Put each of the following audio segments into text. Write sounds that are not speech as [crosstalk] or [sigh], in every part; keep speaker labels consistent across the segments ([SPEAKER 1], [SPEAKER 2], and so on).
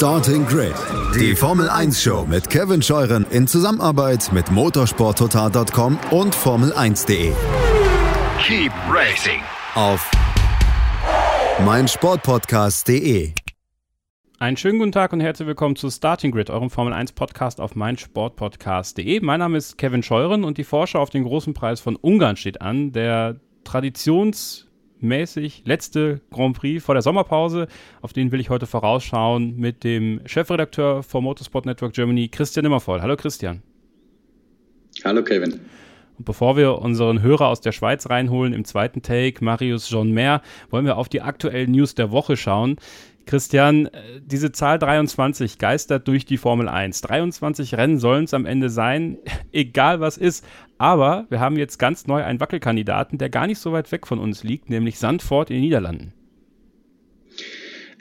[SPEAKER 1] Starting Grid, die Formel 1 Show mit Kevin Scheuren in Zusammenarbeit mit motorsporttotal.com und Formel1.de.
[SPEAKER 2] Keep racing
[SPEAKER 1] Auf meinsportpodcast.de.
[SPEAKER 3] Einen schönen guten Tag und herzlich willkommen zu Starting Grid, eurem Formel 1 Podcast auf meinsportpodcast.de. Mein Name ist Kevin Scheuren und die Vorschau auf den großen Preis von Ungarn steht an. Der Traditions mäßig letzte Grand Prix vor der Sommerpause. Auf den will ich heute vorausschauen mit dem Chefredakteur vom Motorsport Network Germany, Christian Immervoll. Hallo Christian.
[SPEAKER 4] Hallo Kevin.
[SPEAKER 3] Und bevor wir unseren Hörer aus der Schweiz reinholen im zweiten Take, Marius John Mehr, wollen wir auf die aktuellen News der Woche schauen. Christian, äh, diese Zahl 23 geistert durch die Formel 1. 23 Rennen sollen es am Ende sein, [laughs] egal was ist. Aber wir haben jetzt ganz neu einen Wackelkandidaten, der gar nicht so weit weg von uns liegt, nämlich Sandford in den Niederlanden.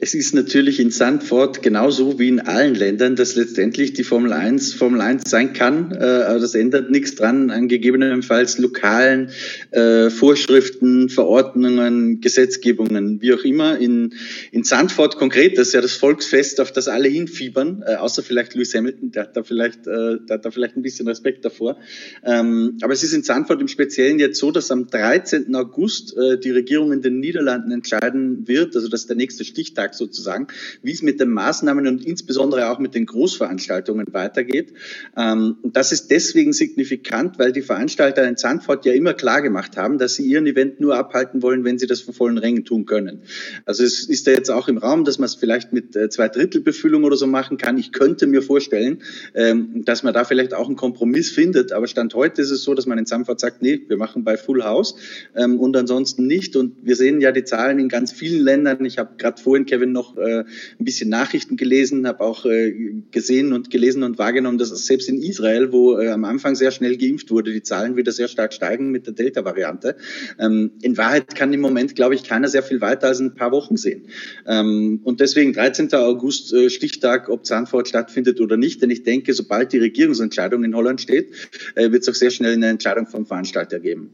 [SPEAKER 4] Es ist natürlich in Sandford genauso wie in allen Ländern, dass letztendlich die Formel 1 Formel 1 sein kann. Äh, aber das ändert nichts dran an gegebenenfalls lokalen äh, Vorschriften, Verordnungen, Gesetzgebungen, wie auch immer. In, in Sandford konkret, das ist ja das Volksfest, auf das alle hinfiebern, äh, außer vielleicht Lewis Hamilton, der hat da vielleicht, der hat da vielleicht ein bisschen Respekt davor. Ähm, aber es ist in Sandford im Speziellen jetzt so, dass am 13. August die Regierung in den Niederlanden entscheiden wird, also das ist der nächste Stichtag Vorschlag sozusagen, wie es mit den Maßnahmen und insbesondere auch mit den Großveranstaltungen weitergeht. Ähm, und das ist deswegen signifikant, weil die Veranstalter in Zandvoort ja immer klar gemacht haben, dass sie ihren Event nur abhalten wollen, wenn sie das von vollen Rängen tun können. Also es ist ja jetzt auch im Raum, dass man es vielleicht mit äh, zwei Drittel oder so machen kann. Ich könnte mir vorstellen, ähm, dass man da vielleicht auch einen Kompromiss findet. Aber Stand heute ist es so, dass man in Zandvoort sagt, nee, wir machen bei Full House ähm, und ansonsten nicht. Und wir sehen ja die Zahlen in ganz vielen Ländern. Ich habe gerade vorhin Kevin Kevin noch äh, ein bisschen Nachrichten gelesen, habe auch äh, gesehen und gelesen und wahrgenommen, dass selbst in Israel, wo äh, am Anfang sehr schnell geimpft wurde, die Zahlen wieder sehr stark steigen mit der Delta-Variante. Ähm, in Wahrheit kann im Moment, glaube ich, keiner sehr viel weiter als ein paar Wochen sehen. Ähm, und deswegen 13. August äh, Stichtag, ob Zandvoort stattfindet oder nicht. Denn ich denke, sobald die Regierungsentscheidung in Holland steht, äh, wird es auch sehr schnell eine Entscheidung vom Veranstalter geben.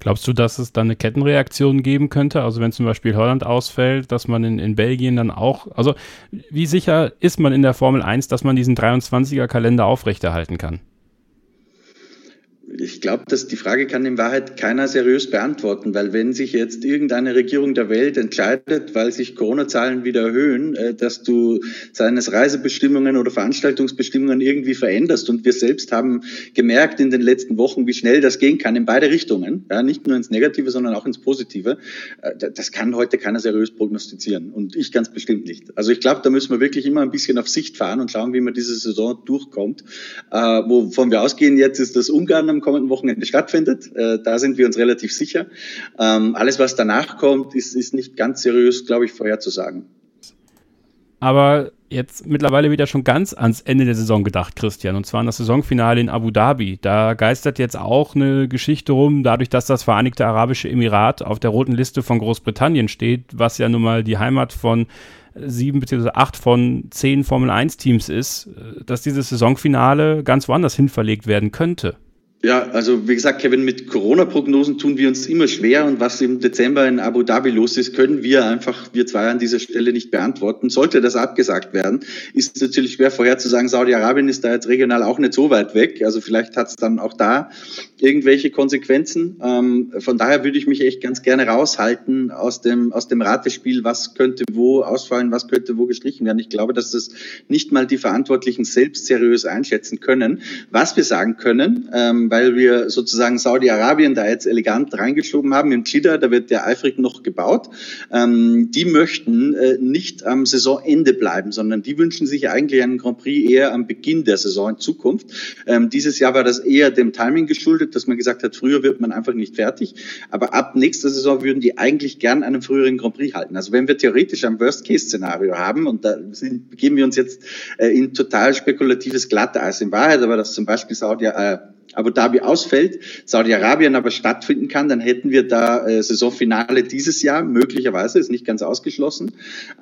[SPEAKER 3] Glaubst du, dass es dann eine Kettenreaktion geben könnte? Also wenn zum Beispiel Holland ausfällt, dass man in, in Belgien dann auch, also wie sicher ist man in der Formel 1, dass man diesen 23er Kalender aufrechterhalten kann?
[SPEAKER 4] Ich glaube, dass die Frage kann in Wahrheit keiner seriös beantworten, weil wenn sich jetzt irgendeine Regierung der Welt entscheidet, weil sich Corona-Zahlen wieder erhöhen, äh, dass du seines Reisebestimmungen oder Veranstaltungsbestimmungen irgendwie veränderst. Und wir selbst haben gemerkt in den letzten Wochen, wie schnell das gehen kann in beide Richtungen, ja, nicht nur ins Negative, sondern auch ins Positive. Äh, das kann heute keiner seriös prognostizieren und ich ganz bestimmt nicht. Also ich glaube, da müssen wir wirklich immer ein bisschen auf Sicht fahren und schauen, wie man diese Saison durchkommt. Äh, wovon wir ausgehen jetzt ist, dass Ungarn am kommenden Wochenende stattfindet. Äh, da sind wir uns relativ sicher. Ähm, alles, was danach kommt, ist, ist nicht ganz seriös, glaube ich, vorherzusagen.
[SPEAKER 3] Aber jetzt mittlerweile wieder schon ganz ans Ende der Saison gedacht, Christian, und zwar an das Saisonfinale in Abu Dhabi. Da geistert jetzt auch eine Geschichte rum, dadurch, dass das Vereinigte Arabische Emirat auf der roten Liste von Großbritannien steht, was ja nun mal die Heimat von sieben bzw. acht von zehn Formel 1 Teams ist, äh, dass dieses Saisonfinale ganz woanders hin verlegt werden könnte.
[SPEAKER 4] Ja, also wie gesagt, Kevin, mit Corona-Prognosen tun wir uns immer schwer und was im Dezember in Abu Dhabi los ist, können wir einfach, wir zwei an dieser Stelle nicht beantworten. Sollte das abgesagt werden, ist es natürlich schwer vorherzusagen, Saudi-Arabien ist da jetzt regional auch nicht so weit weg. Also vielleicht hat es dann auch da irgendwelche Konsequenzen. Ähm, von daher würde ich mich echt ganz gerne raushalten aus dem, aus dem Ratespiel, was könnte wo ausfallen, was könnte wo gestrichen werden. Ich glaube, dass das nicht mal die Verantwortlichen selbst seriös einschätzen können. Was wir sagen können, ähm, weil wir sozusagen Saudi-Arabien da jetzt elegant reingeschoben haben. Im Chida, da wird der eifrig noch gebaut. Ähm, die möchten äh, nicht am Saisonende bleiben, sondern die wünschen sich eigentlich einen Grand Prix eher am Beginn der Saison in Zukunft. Ähm, dieses Jahr war das eher dem Timing geschuldet, dass man gesagt hat, früher wird man einfach nicht fertig. Aber ab nächster Saison würden die eigentlich gern einen früheren Grand Prix halten. Also wenn wir theoretisch ein Worst-Case-Szenario haben, und da sind, begeben wir uns jetzt äh, in total spekulatives Glatteis in Wahrheit, aber dass zum Beispiel Saudi, äh, Abu Dhabi ausfällt, Saudi-Arabien aber stattfinden kann, dann hätten wir da äh, Saisonfinale dieses Jahr, möglicherweise, ist nicht ganz ausgeschlossen.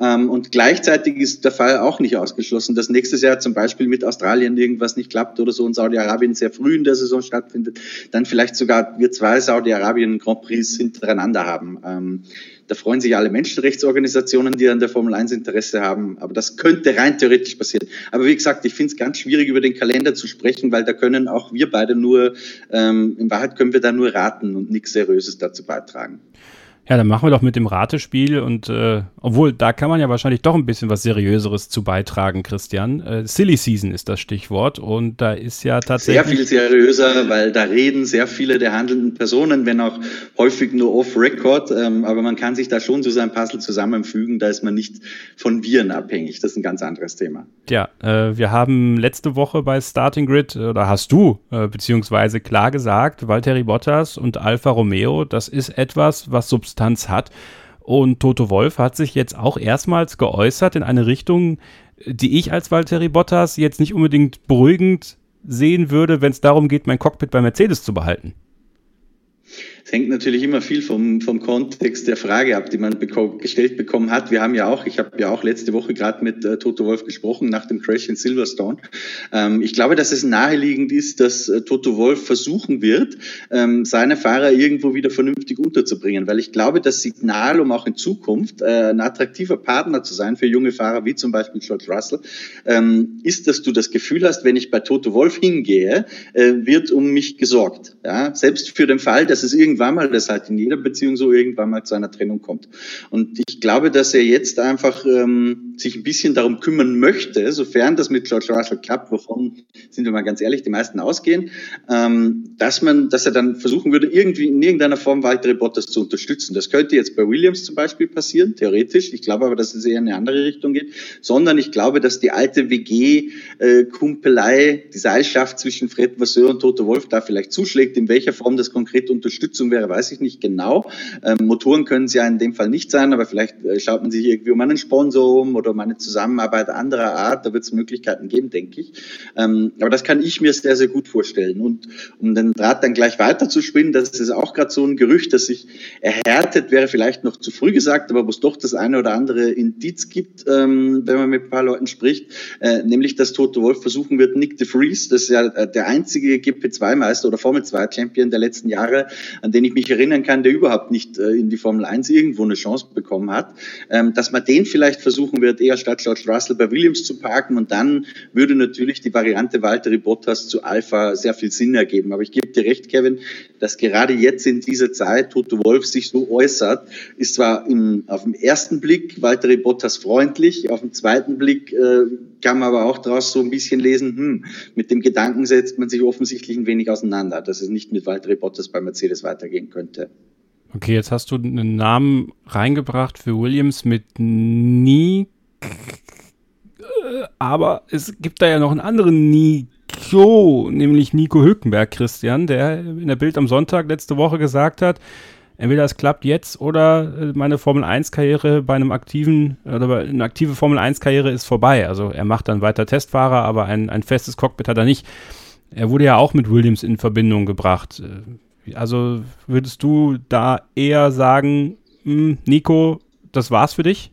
[SPEAKER 4] Ähm, und gleichzeitig ist der Fall auch nicht ausgeschlossen, dass nächstes Jahr zum Beispiel mit Australien irgendwas nicht klappt oder so und Saudi-Arabien sehr früh in der Saison stattfindet, dann vielleicht sogar wir zwei Saudi-Arabien Grand Prix hintereinander haben. Ähm, Da freuen sich alle Menschenrechtsorganisationen, die an der Formel 1 Interesse haben. Aber das könnte rein theoretisch passieren. Aber wie gesagt, ich finde es ganz schwierig, über den Kalender zu sprechen, weil da können auch wir beide nur, ähm, in Wahrheit können wir da nur raten und nichts Seriöses dazu beitragen.
[SPEAKER 3] Ja, dann machen wir doch mit dem Ratespiel und äh, obwohl, da kann man ja wahrscheinlich doch ein bisschen was Seriöseres zu beitragen, Christian. Äh, Silly Season ist das Stichwort und da ist ja tatsächlich.
[SPEAKER 4] Sehr viel seriöser, weil da reden sehr viele der handelnden Personen, wenn auch häufig nur off-Record, ähm, aber man kann sich da schon zu seinem Puzzle zusammenfügen, da ist man nicht von Viren abhängig. Das ist ein ganz anderes Thema.
[SPEAKER 3] Ja, äh, wir haben letzte Woche bei Starting Grid, oder hast du, äh, beziehungsweise klar gesagt, Valtteri Bottas und Alfa Romeo, das ist etwas, was Substanz Substanz hat. Und Toto Wolf hat sich jetzt auch erstmals geäußert in eine Richtung, die ich als Valtteri Bottas jetzt nicht unbedingt beruhigend sehen würde, wenn es darum geht, mein Cockpit bei Mercedes zu behalten.
[SPEAKER 4] Es hängt natürlich immer viel vom, vom Kontext der Frage ab, die man beko gestellt bekommen hat. Wir haben ja auch, ich habe ja auch letzte Woche gerade mit äh, Toto Wolf gesprochen nach dem Crash in Silverstone. Ähm, ich glaube, dass es naheliegend ist, dass äh, Toto Wolf versuchen wird, ähm, seine Fahrer irgendwo wieder vernünftig unterzubringen, weil ich glaube, das Signal, um auch in Zukunft äh, ein attraktiver Partner zu sein für junge Fahrer wie zum Beispiel George Russell, ähm, ist, dass du das Gefühl hast, wenn ich bei Toto Wolf hingehe, äh, wird um mich gesorgt. Ja? Selbst für den Fall, dass es irgendwie irgendwann mal, das halt in jeder Beziehung so irgendwann mal zu einer Trennung kommt. Und ich glaube, dass er jetzt einfach ähm, sich ein bisschen darum kümmern möchte, sofern das mit George Russell klappt, wovon, sind wir mal ganz ehrlich, die meisten ausgehen, ähm, dass man, dass er dann versuchen würde, irgendwie in irgendeiner Form weitere Bottas zu unterstützen. Das könnte jetzt bei Williams zum Beispiel passieren, theoretisch. Ich glaube aber, dass es eher in eine andere Richtung geht, sondern ich glaube, dass die alte WG-Kumpelei, die Seilschaft zwischen Fred Vasseur und Toto Wolf da vielleicht zuschlägt. In welcher Form das konkret Unterstützung wäre, weiß ich nicht genau. Ähm, Motoren können es ja in dem Fall nicht sein, aber vielleicht äh, schaut man sich irgendwie um einen Sponsor um oder um eine Zusammenarbeit anderer Art. Da wird es Möglichkeiten geben, denke ich. Ähm, aber das kann ich mir sehr, sehr gut vorstellen. Und um den Draht dann gleich weiter zu spinnen, das ist auch gerade so ein Gerücht, das sich erhärtet, wäre vielleicht noch zu früh gesagt, aber wo es doch das eine oder andere Indiz gibt, ähm, wenn man mit ein paar Leuten spricht, äh, nämlich dass Toto Wolf versuchen wird, Nick de Vries, das ist ja äh, der einzige GP2-Meister oder Formel 2-Champion der letzten Jahre, an den ich mich erinnern kann, der überhaupt nicht äh, in die Formel 1 irgendwo eine Chance bekommen hat, ähm, dass man den vielleicht versuchen wird, eher statt George Russell bei Williams zu parken und dann würde natürlich die Variante Valtteri Bottas zu Alpha sehr viel Sinn ergeben. Aber ich gebe dir recht, Kevin, dass gerade jetzt in dieser Zeit Toto Wolf sich so äußert, ist zwar im, auf den ersten Blick Valtteri Bottas freundlich, auf den zweiten Blick äh, kann man aber auch daraus so ein bisschen lesen, hm, mit dem Gedanken setzt man sich offensichtlich ein wenig auseinander, dass es nicht mit Valtteri Bottas bei Mercedes weitergehen könnte.
[SPEAKER 3] Okay, jetzt hast du einen Namen reingebracht für Williams mit Nick, aber es gibt da ja noch einen anderen Nico, nämlich Nico Hülkenberg, Christian, der in der Bild am Sonntag letzte Woche gesagt hat, entweder es klappt jetzt oder äh, meine Formel 1 Karriere bei einem aktiven oder eine aktive Formel 1 Karriere ist vorbei. Also er macht dann weiter Testfahrer, aber ein, ein festes Cockpit hat er nicht. Er wurde ja auch mit Williams in Verbindung gebracht. Äh, also würdest du da eher sagen, hm, Nico, das war's für dich?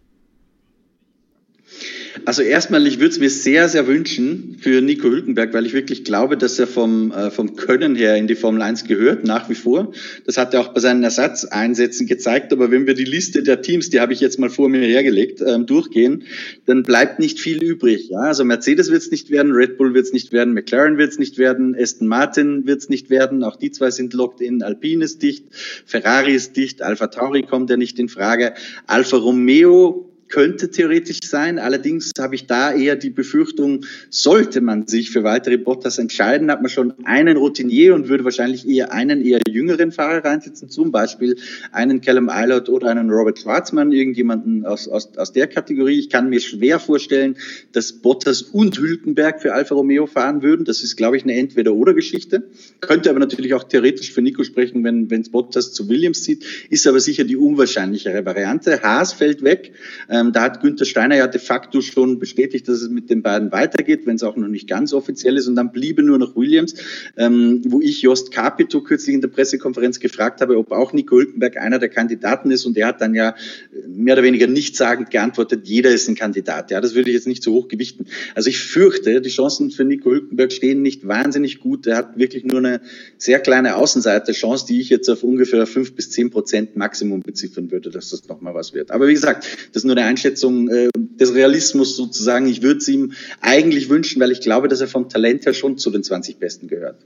[SPEAKER 4] Also erstmal, ich würde es mir sehr, sehr wünschen für Nico Hülkenberg, weil ich wirklich glaube, dass er vom, äh, vom Können her in die Formel 1 gehört, nach wie vor. Das hat er auch bei seinen Ersatzeinsätzen gezeigt. Aber wenn wir die Liste der Teams, die habe ich jetzt mal vor mir hergelegt, ähm, durchgehen, dann bleibt nicht viel übrig. Ja? Also Mercedes wird es nicht werden, Red Bull wird es nicht werden, McLaren wird es nicht werden, Aston Martin wird es nicht werden. Auch die zwei sind locked in. Alpine ist dicht, Ferrari ist dicht, Alpha Tauri kommt ja nicht in Frage. Alfa Romeo könnte theoretisch sein. Allerdings habe ich da eher die Befürchtung, sollte man sich für weitere Bottas entscheiden, hat man schon einen Routinier und würde wahrscheinlich eher einen eher jüngeren Fahrer reinsetzen, zum Beispiel einen Callum Eilert oder einen Robert Schwarzmann, irgendjemanden aus, aus, aus der Kategorie. Ich kann mir schwer vorstellen, dass Bottas und Hülkenberg für Alfa Romeo fahren würden. Das ist, glaube ich, eine Entweder-Oder-Geschichte. Könnte aber natürlich auch theoretisch für Nico sprechen, wenn es Bottas zu Williams zieht, ist aber sicher die unwahrscheinlichere Variante. Haas fällt weg. Ähm, Ähm, da hat Günther Steiner ja de facto schon bestätigt, dass es mit den beiden weitergeht, wenn es auch noch nicht ganz offiziell ist. Und dann bliebe nur noch Williams, ähm, wo ich Jost Capito kürzlich in der Pressekonferenz gefragt habe, ob auch Nico Hülkenberg einer der Kandidaten ist. Und er hat dann ja äh, mehr oder weniger nichtssagend geantwortet, jeder ist ein Kandidat. Ja, das würde ich jetzt nicht so hoch gewichten. Also ich fürchte, die Chancen für Nico Hülkenberg stehen nicht wahnsinnig gut. Er hat wirklich nur eine sehr kleine Außenseiterchance, die ich jetzt auf ungefähr fünf bis zehn Prozent Maximum beziffern würde, dass das nochmal was wird. Aber wie gesagt, das ist nur eine Einschätzung äh, des Realismus sozusagen. Ich würde es ihm eigentlich wünschen, weil ich glaube, dass er vom Talent her schon zu den 20 Besten gehört.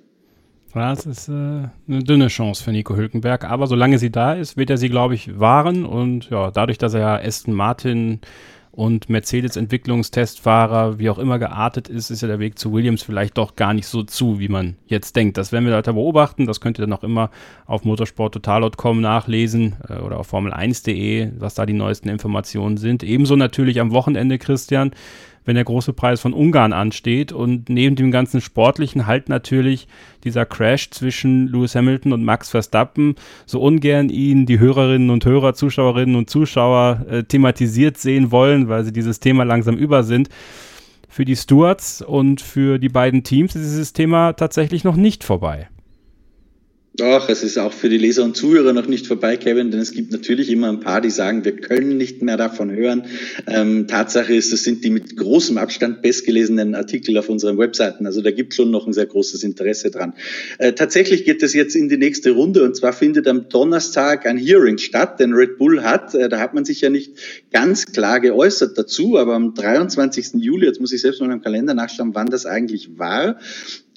[SPEAKER 3] Das ist äh, eine dünne Chance für Nico Hülkenberg, aber solange sie da ist, wird er sie, glaube ich, wahren. Und ja, dadurch, dass er ja Aston Martin und Mercedes-Entwicklungstestfahrer, wie auch immer geartet ist, ist ja der Weg zu Williams vielleicht doch gar nicht so zu, wie man jetzt denkt. Das werden wir weiter beobachten. Das könnt ihr dann auch immer auf motorsporttotal.com nachlesen äh, oder auf formel1.de, was da die neuesten Informationen sind. Ebenso natürlich am Wochenende, Christian, wenn der große Preis von Ungarn ansteht. Und neben dem ganzen Sportlichen halt natürlich dieser Crash zwischen Lewis Hamilton und Max Verstappen, so ungern ihn die Hörerinnen und Hörer, Zuschauerinnen und Zuschauer äh, thematisiert sehen wollen, weil sie dieses Thema langsam über sind. Für die Stewards und für die beiden Teams ist dieses Thema tatsächlich noch nicht vorbei.
[SPEAKER 4] Doch, es ist auch für die Leser und Zuhörer noch nicht vorbei, Kevin, denn es gibt natürlich immer ein paar, die sagen, wir können nicht mehr davon hören. Ähm, Tatsache ist, das sind die mit großem Abstand bestgelesenen Artikel auf unseren Webseiten. Also da gibt schon noch ein sehr großes Interesse dran. Äh, tatsächlich geht es jetzt in die nächste Runde und zwar findet am Donnerstag ein Hearing statt, denn Red Bull hat, äh, da hat man sich ja nicht ganz klar geäußert dazu, aber am 23. Juli, jetzt muss ich selbst mal im Kalender nachschauen, wann das eigentlich war,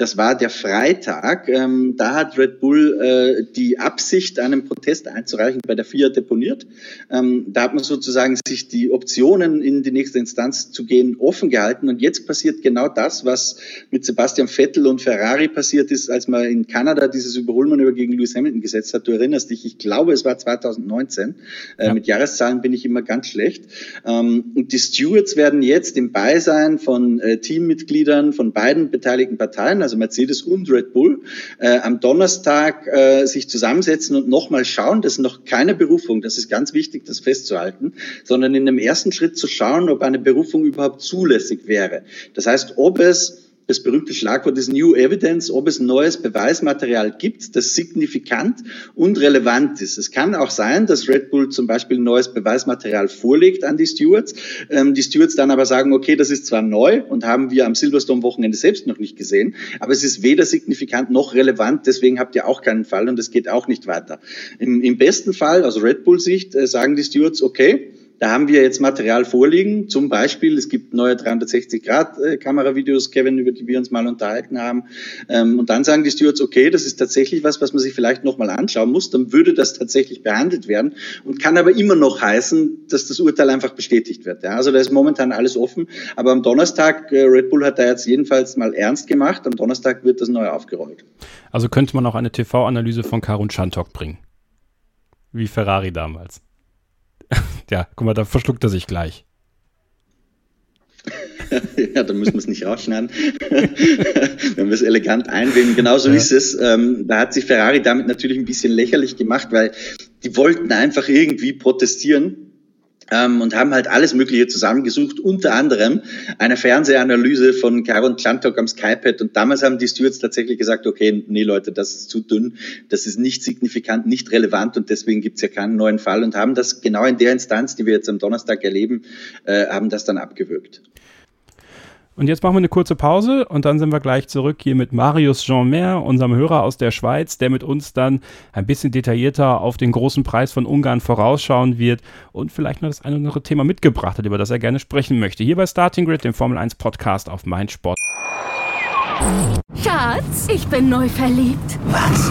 [SPEAKER 4] das war der Freitag. Ähm, da hat Red Bull äh, die Absicht, einen Protest einzureichen, bei der FIA deponiert. Ähm, da hat man sozusagen sich die Optionen, in die nächste Instanz zu gehen, offen gehalten. Und jetzt passiert genau das, was mit Sebastian Vettel und Ferrari passiert ist, als man in Kanada dieses Überholmanöver gegen Lewis Hamilton gesetzt hat. Du erinnerst dich, ich glaube, es war 2019. Äh, ja. Mit Jahreszahlen bin ich immer ganz schlecht. Ähm, und die Stewards werden jetzt im Beisein von äh, Teammitgliedern von beiden beteiligten Parteien, also Mercedes und Red Bull, äh, am Donnerstag äh, sich zusammensetzen und nochmal schauen. Das ist noch keine Berufung, das ist ganz wichtig, das festzuhalten, sondern in dem ersten Schritt zu schauen, ob eine Berufung überhaupt zulässig wäre. Das heißt, ob es das berühmte Schlagwort ist New Evidence, ob es neues Beweismaterial gibt, das signifikant und relevant ist. Es kann auch sein, dass Red Bull zum Beispiel neues Beweismaterial vorlegt an die Stewards, ähm, die Stewards dann aber sagen, okay, das ist zwar neu und haben wir am Silverstone-Wochenende selbst noch nicht gesehen, aber es ist weder signifikant noch relevant, deswegen habt ihr auch keinen Fall und es geht auch nicht weiter. Im, im besten Fall, aus Red Bull-Sicht, äh, sagen die Stewards, okay, da haben wir jetzt Material vorliegen. Zum Beispiel, es gibt neue 360-Grad-Kameravideos, Kevin, über die wir uns mal unterhalten haben. Ähm, und dann sagen die Stewards, okay, das ist tatsächlich was, was man sich vielleicht nochmal anschauen muss. Dann würde das tatsächlich behandelt werden und kann aber immer noch heißen, dass das Urteil einfach bestätigt wird. also da ist momentan alles offen. Aber am Donnerstag, äh, Red Bull hat da jetzt jedenfalls mal ernst gemacht. Am Donnerstag wird das neu aufgerollt.
[SPEAKER 3] Also könnte man auch eine TV-Analyse von Karun Schantok bringen. Wie Ferrari damals. Ja, guck mal, da verschluckt er sich gleich. [laughs]
[SPEAKER 4] ja, da müssen wir es nicht rausschneiden. [laughs] Wenn wir es elegant einwählen, genauso ja. ist es. Ähm, da hat sich Ferrari damit natürlich ein bisschen lächerlich gemacht, weil die wollten einfach irgendwie protestieren ähm, und haben halt alles Mögliche zusammengesucht, unter anderem eine Fernsehanalyse von Karon Klantok am Skypad. Und damals haben die Stewards tatsächlich gesagt, okay, nee Leute, das ist zu dünn, das ist nicht signifikant, nicht relevant und deswegen gibt's ja keinen neuen Fall und haben das genau in der Instanz, die wir jetzt am Donnerstag erleben, äh, haben das dann abgewürgt.
[SPEAKER 3] Und jetzt machen wir eine kurze Pause und dann sind wir gleich zurück hier mit Marius Jean-Mer, unserem Hörer aus der Schweiz, der mit uns dann ein bisschen detaillierter auf den großen Preis von Ungarn vorausschauen wird und vielleicht noch das eine oder andere Thema mitgebracht hat, über das er gerne sprechen möchte. Hier bei Starting Grid, dem Formel 1 Podcast auf Mein Sport.
[SPEAKER 5] Schatz, ich bin neu verliebt.
[SPEAKER 6] Was?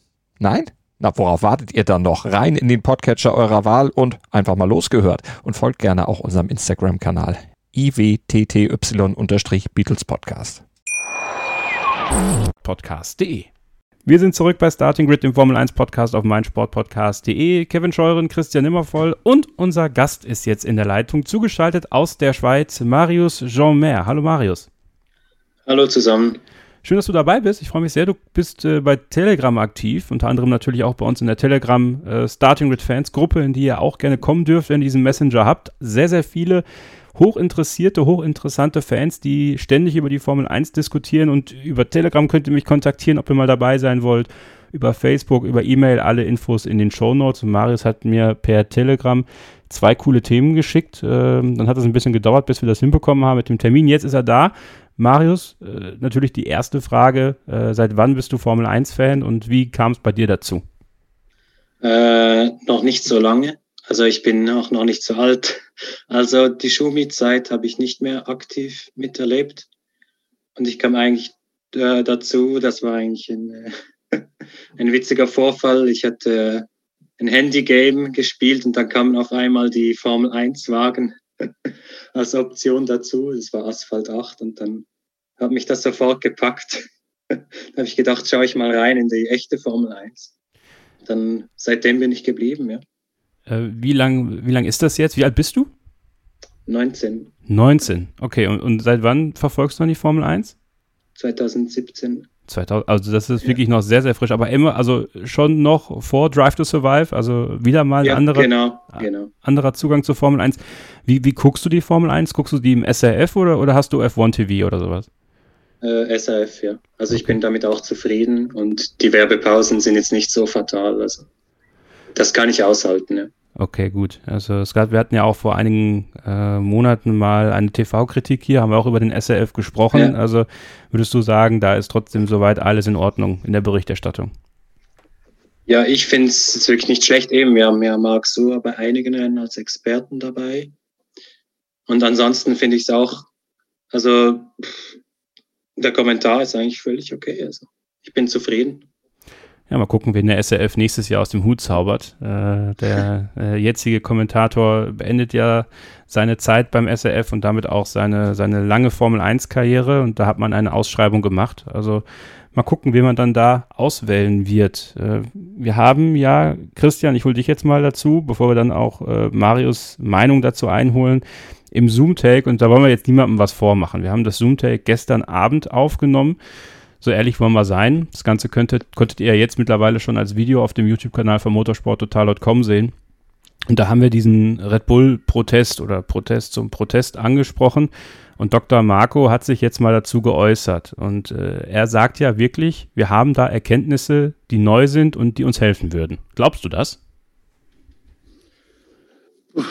[SPEAKER 7] Nein? Na, worauf wartet ihr dann noch? Rein in den Podcatcher eurer Wahl und einfach mal losgehört. Und folgt gerne auch unserem Instagram-Kanal iwtty-Beatles Podcast.
[SPEAKER 3] Podcast.de wir sind zurück bei Starting Grid, dem Formel 1 Podcast auf meinsportpodcast.de. Kevin Scheuren, Christian Nimmervoll und unser Gast ist jetzt in der Leitung, zugeschaltet aus der Schweiz, Marius Jean-Mer. Hallo Marius.
[SPEAKER 8] Hallo zusammen.
[SPEAKER 3] Schön, dass du dabei bist. Ich freue mich sehr. Du bist äh, bei Telegram aktiv, unter anderem natürlich auch bei uns in der Telegram äh, Starting Grid Fans Gruppe, in die ihr auch gerne kommen dürft, wenn ihr diesen Messenger habt. Sehr, sehr viele hochinteressierte, hochinteressante Fans, die ständig über die Formel 1 diskutieren und über Telegram könnt ihr mich kontaktieren, ob ihr mal dabei sein wollt. Über Facebook, über E-Mail, alle Infos in den Show Notes. Und Marius hat mir per Telegram zwei coole Themen geschickt. Ähm, dann hat es ein bisschen gedauert, bis wir das hinbekommen haben mit dem Termin. Jetzt ist er da. Marius, äh, natürlich die erste Frage. Äh, seit wann bist du Formel 1-Fan und wie kam es bei dir dazu?
[SPEAKER 8] Äh, noch nicht so lange. Also ich bin auch noch nicht so alt. Also die Schumi-Zeit habe ich nicht mehr aktiv miterlebt. Und ich kam eigentlich äh, dazu, das war eigentlich ein, äh, [laughs] ein witziger Vorfall. Ich hatte ein Handy-Game gespielt und dann kamen auf einmal die Formel 1-Wagen [laughs] als Option dazu. Das war Asphalt 8 und dann hat mich das sofort gepackt. [laughs] da habe ich gedacht, schaue ich mal rein in die echte Formel 1. Dann seitdem bin ich geblieben, ja.
[SPEAKER 3] Äh, wie lang, wie lang ist das jetzt? Wie alt bist du?
[SPEAKER 8] 19.
[SPEAKER 3] 19, okay. Und, und seit wann verfolgst du dann die Formel 1?
[SPEAKER 8] 2017.
[SPEAKER 3] 2000, also das ist ja. wirklich noch sehr, sehr frisch, aber immer, also schon noch vor Drive to Survive, also wieder mal ja, anderer,
[SPEAKER 8] genau, genau.
[SPEAKER 3] anderer Zugang zur Formel 1. Wie, wie guckst du die Formel 1? Guckst du die im SRF oder, oder hast du F1 TV oder sowas?
[SPEAKER 8] Äh, SRF, ja. Also ich bin damit auch zufrieden und die Werbepausen sind jetzt nicht so fatal. Also das kann ich aushalten, ja.
[SPEAKER 3] Okay, gut. Also es gab, wir hatten ja auch vor einigen äh, Monaten mal eine TV-Kritik hier, haben wir auch über den SRF gesprochen. Ja. Also würdest du sagen, da ist trotzdem soweit alles in Ordnung in der Berichterstattung?
[SPEAKER 8] Ja, ich finde es wirklich nicht schlecht. Eben, wir haben ja Marc Suhr bei einigen Rennen als Experten dabei. Und ansonsten finde ich es auch, also der Kommentar ist eigentlich völlig okay. Also ich bin zufrieden.
[SPEAKER 3] Ja, mal gucken, wen der SRF nächstes Jahr aus dem Hut zaubert. Äh, der [laughs] äh, jetzige Kommentator beendet ja seine Zeit beim SRF und damit auch seine, seine lange Formel-1-Karriere und da hat man eine Ausschreibung gemacht. Also mal gucken, wen man dann da auswählen wird. Äh, wir haben ja, Christian, ich hole dich jetzt mal dazu, bevor wir dann auch äh, Marius Meinung dazu einholen, im Zoom-Take und da wollen wir jetzt niemandem was vormachen. Wir haben das Zoom-Take gestern Abend aufgenommen so ehrlich wollen wir sein. Das Ganze könntet, konntet ihr jetzt mittlerweile schon als Video auf dem YouTube-Kanal von motorsporttotal.com sehen. Und da haben wir diesen Red Bull-Protest oder Protest zum Protest angesprochen. Und Dr. Marco hat sich jetzt mal dazu geäußert. Und äh, er sagt ja wirklich, wir haben da Erkenntnisse, die neu sind und die uns helfen würden. Glaubst du das?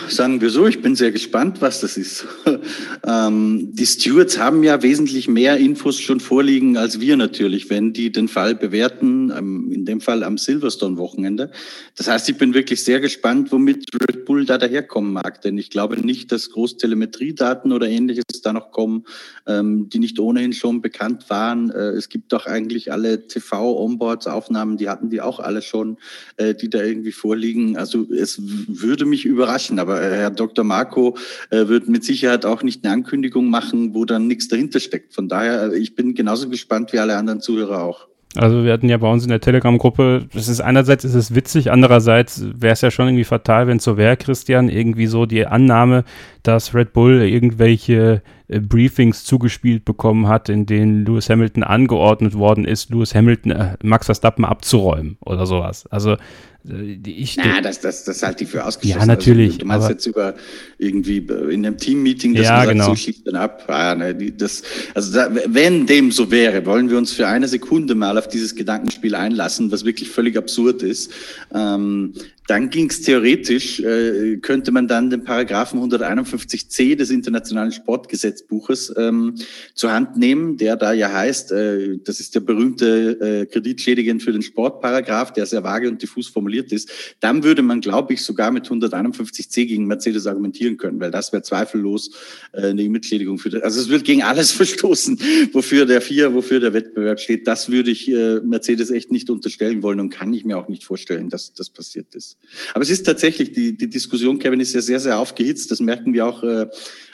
[SPEAKER 4] Sagen wir so, ich bin sehr gespannt, was das ist. [laughs] ähm, die Stewards haben ja wesentlich mehr Infos schon vorliegen als wir natürlich, wenn die den Fall bewerten, in dem Fall am Silverstone-Wochenende. Das heißt, ich bin wirklich sehr gespannt, womit Red Bull da daherkommen mag, denn ich glaube nicht, dass Großtelemetriedaten oder ähnliches da noch kommen, ähm, die nicht ohnehin schon bekannt waren. Äh, es gibt doch eigentlich alle TV-Onboards-Aufnahmen, die hatten die auch alle schon, äh, die da irgendwie vorliegen. Also es würde mich überraschen, sprechen. Aber äh, Herr Dr. Marco äh, wird mit Sicherheit auch nicht eine Ankündigung machen, wo dann nichts dahinter steckt. Von daher, äh, ich bin genauso gespannt wie alle anderen Zuhörer auch.
[SPEAKER 3] Also wir hatten ja bei uns in der Telegram-Gruppe, das ist einerseits ist es witzig, andererseits wäre es ja schon irgendwie fatal, wenn es so wäre, Christian, irgendwie so die Annahme, dass Red Bull irgendwelche äh, Briefings zugespielt bekommen hat, in denen Lewis Hamilton angeordnet worden ist, Lewis Hamilton, äh, Max Verstappen abzuräumen oder sowas. Also
[SPEAKER 4] ich, Na, das, das, das halte ich für ausgeschlossen.
[SPEAKER 3] Ja, natürlich.
[SPEAKER 4] Also, du meinst jetzt über irgendwie in einem Team-Meeting,
[SPEAKER 3] das ja, genau.
[SPEAKER 4] so schießt dann ab. Ah, ne, das, also da, wenn dem so wäre, wollen wir uns für eine Sekunde mal auf dieses Gedankenspiel einlassen, was wirklich völlig absurd ist. Ähm, dann ging es theoretisch, äh, könnte man dann den Paragraphen 151c des Internationalen Sportgesetzes Gesetzbuches ähm, zur Hand nehmen, der da ja heißt, äh, das ist der berühmte äh, Kreditschädigen für den Sportparagraph, der sehr vage und diffus formuliert ist, dann würde man, glaube ich, sogar mit 151c gegen Mercedes argumentieren können, weil das wäre zweifellos äh, eine Mitschädigung für das. Also es wird gegen alles [laughs] verstoßen, wofür der vier, wofür der Wettbewerb steht. Das würde ich äh, Mercedes echt nicht unterstellen wollen und kann ich mir auch nicht vorstellen, dass das passiert ist. Aber es ist tatsächlich, die, die Diskussion, Kevin, ist ja sehr, sehr aufgehitzt. Das merken wir auch äh,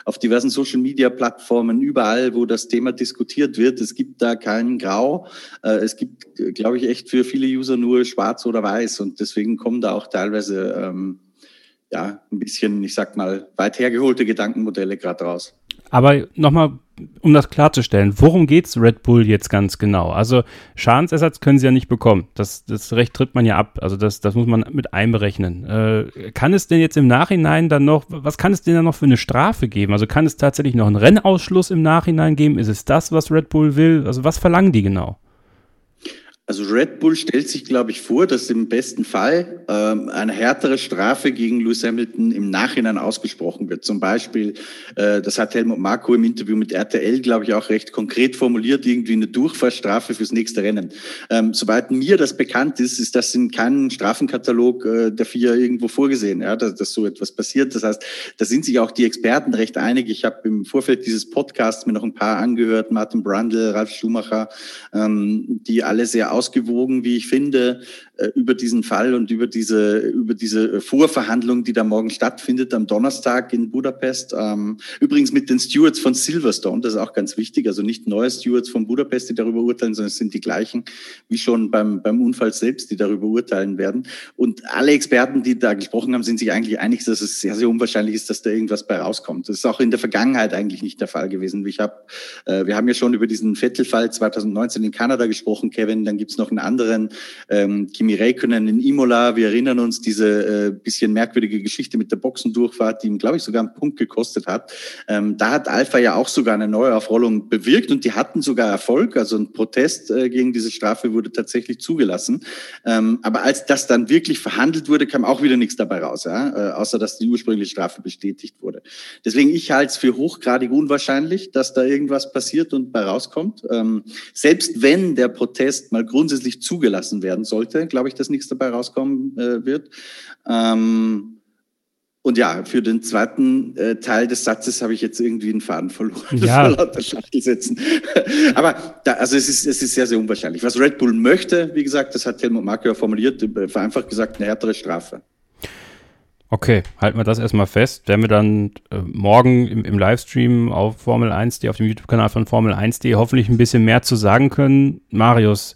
[SPEAKER 4] auf diversen Social-Media-Plattformen, überall, wo das Thema diskutiert wird. Es gibt da keinen Grau. Äh, es gibt, glaube ich, echt für viele User nur schwarz oder weiß. Und deswegen kommen da auch teilweise ähm, ja, ein bisschen, ich sag mal, weit hergeholte Gedankenmodelle gerade raus.
[SPEAKER 3] Aber nochmal, um das klarzustellen, worum geht's Red Bull jetzt ganz genau? Also Schadensersatz können sie ja nicht bekommen. Das, das Recht tritt man ja ab. Also das, das muss man mit einberechnen. Äh, kann es denn jetzt im Nachhinein dann noch, was kann es denn dann noch für eine Strafe geben? Also kann es tatsächlich noch einen Rennausschluss im Nachhinein geben? Ist es das, was Red Bull will? Also was verlangen die genau?
[SPEAKER 4] Also Red Bull stellt sich, glaube ich, vor, dass im besten Fall ähm, eine härtere Strafe gegen Lewis Hamilton im Nachhinein ausgesprochen wird. Zum Beispiel, äh, das hat Helmut Marko im Interview mit RTL, glaube ich, auch recht konkret formuliert, irgendwie eine Durchfahrtsstrafe fürs nächste Rennen. Ähm, soweit mir das bekannt ist, ist das in keinem Strafenkatalog äh, der vier irgendwo vorgesehen, ja, dass, dass so etwas passiert. Das heißt, da sind sich auch die Experten recht einig. Ich habe im Vorfeld dieses Podcasts mir noch ein paar angehört, Martin Brundle, Ralf Schumacher, ähm, die alle sehr ausgewogen, wie ich finde, über diesen Fall und über diese, über diese Vorverhandlung, die da morgen stattfindet, am Donnerstag in Budapest. Ähm, übrigens mit den Stewards von Silverstone, das ist auch ganz wichtig, also nicht neue Stewards von Budapest, die darüber urteilen, sondern es sind die gleichen wie schon beim, beim Unfall selbst, die darüber urteilen werden. Und alle Experten, die da gesprochen haben, sind sich eigentlich einig, dass es sehr, sehr unwahrscheinlich ist, dass da irgendwas bei rauskommt. Das ist auch in der Vergangenheit eigentlich nicht der Fall gewesen. Ich hab, äh, wir haben ja schon über diesen Vettel-Fall 2019 in Kanada gesprochen, Kevin. Dann gibt es noch einen anderen, ähm, Kimi Räikkönen in Imola. Wir erinnern uns diese äh, bisschen merkwürdige Geschichte mit der Boxendurchfahrt, die ihm, glaube ich, sogar einen Punkt gekostet hat. Ähm, da hat Alpha ja auch sogar eine Neuaufrollung bewirkt und die hatten sogar Erfolg. Also ein Protest äh, gegen diese Strafe wurde tatsächlich zugelassen. Ähm, aber als das dann wirklich verhandelt wurde, kam auch wieder nichts dabei raus, ja? äh, außer dass die ursprüngliche Strafe bestätigt wurde. Deswegen ich halte es für hochgradig unwahrscheinlich, dass da irgendwas passiert und bei rauskommt. Ähm, selbst wenn der Protest mal grundsätzlich zugelassen werden sollte, glaube ich, dass nichts dabei rauskommen äh, wird. Ähm, und ja, für den zweiten äh, Teil des Satzes habe ich jetzt irgendwie einen Faden verloren.
[SPEAKER 3] Ja.
[SPEAKER 4] lauter Schachtelsätzen. [laughs] Aber da, also es ist, es ist sehr, sehr unwahrscheinlich. Was Red Bull möchte, wie gesagt, das hat Helmut Marko ja formuliert, äh, vereinfacht gesagt, eine härtere Strafe.
[SPEAKER 3] Okay, halten wir das erstmal fest. Werden wir dann äh, morgen im, im, Livestream auf Formel 1.de, auf dem YouTube-Kanal von Formel 1.de hoffentlich ein bisschen mehr zu sagen können. Marius,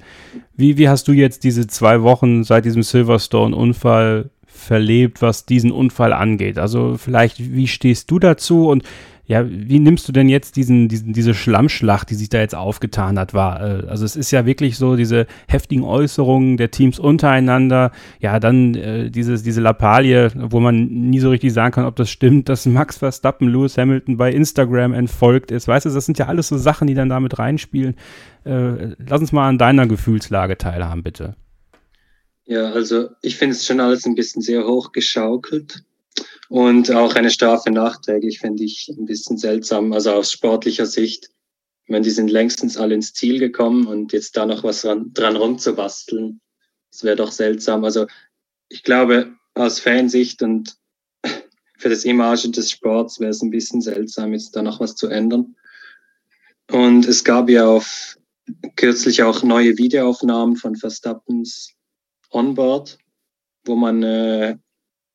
[SPEAKER 3] wie, wie hast du jetzt diese zwei Wochen seit diesem Silverstone-Unfall verlebt, was diesen Unfall angeht? Also vielleicht, wie stehst du dazu und ja, wie nimmst du denn jetzt diesen, diesen, diese Schlammschlacht, die sich da jetzt aufgetan hat, wahr? Äh, also es ist ja wirklich so diese heftigen Äußerungen der Teams untereinander, ja, dann äh, dieses, diese Lappalie, wo man nie so richtig sagen kann, ob das stimmt, dass Max Verstappen Lewis Hamilton bei Instagram entfolgt ist. Weißt du, das sind ja alles so Sachen, die dann damit reinspielen. Äh, lass uns mal an deiner Gefühlslage teilhaben, bitte.
[SPEAKER 8] Ja, also ich finde es schon alles ein bisschen sehr hoch geschaukelt. Und auch eine Strafe nachträglich fände ich ein bisschen seltsam, also aus sportlicher Sicht. Ich meine, die sind längstens alle ins Ziel gekommen und jetzt da noch was dran, dran rumzubasteln, das wäre doch seltsam. Also ich glaube, aus Fansicht und für das Image des Sports wäre es ein bisschen seltsam, jetzt da noch was zu ändern. Und es gab ja auf kürzlich auch neue Videoaufnahmen von Verstappens Onboard, wo man äh,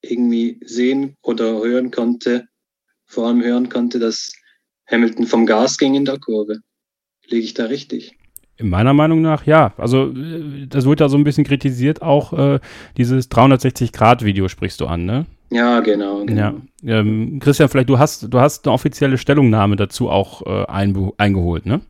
[SPEAKER 8] irgendwie sehen oder hören konnte, vor allem hören konnte, dass Hamilton vom Gas ging in der Kurve. Liege ich da richtig?
[SPEAKER 3] In meiner Meinung nach ja. Also äh, das wird ja so ein bisschen kritisiert, auch äh, dieses 360-Grad-Video sprichst du an, ne?
[SPEAKER 8] Ja, genau. genau.
[SPEAKER 3] Ja. Ähm, Christian, vielleicht du hast, du hast eine offizielle Stellungnahme dazu auch äh, eingeholt, ne?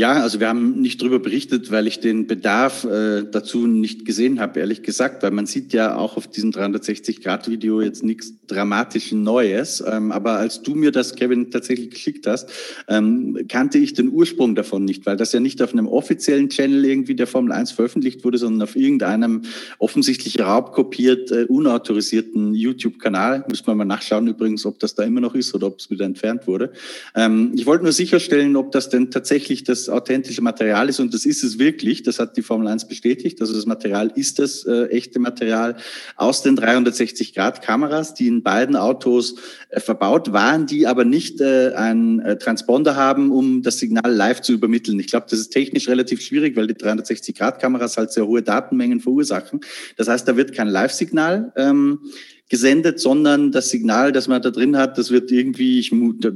[SPEAKER 4] Ja, also wir haben nicht darüber berichtet, weil ich den Bedarf äh, dazu nicht gesehen habe, ehrlich gesagt, weil man sieht ja auch auf diesem 360-Grad-Video jetzt nichts dramatisch Neues. Ähm, aber als du mir das, Kevin, tatsächlich geschickt hast, ähm, kannte ich den Ursprung davon nicht, weil das ja nicht auf einem offiziellen Channel irgendwie der Formel 1 veröffentlicht wurde, sondern auf irgendeinem offensichtlich raubkopiert, äh, unautorisierten YouTube-Kanal. Müssen wir mal nachschauen übrigens, ob das da immer noch ist oder ob es wieder entfernt wurde. Ähm, ich wollte nur sicherstellen, ob das denn tatsächlich das das authentische Material ist und das ist es wirklich. Das hat die Formel 1 bestätigt. Also das Material ist das äh, echte Material aus den 360-Grad-Kameras, die in beiden Autos äh, verbaut waren, die aber nicht äh, einen äh, Transponder haben, um das Signal live zu übermitteln. Ich glaube, das ist technisch relativ schwierig, weil die 360-Grad-Kameras halt sehr hohe Datenmengen verursachen. Das heißt, da wird kein Live-Signal ähm, gesendet, sondern das Signal, das man da drin hat, das wird irgendwie, ich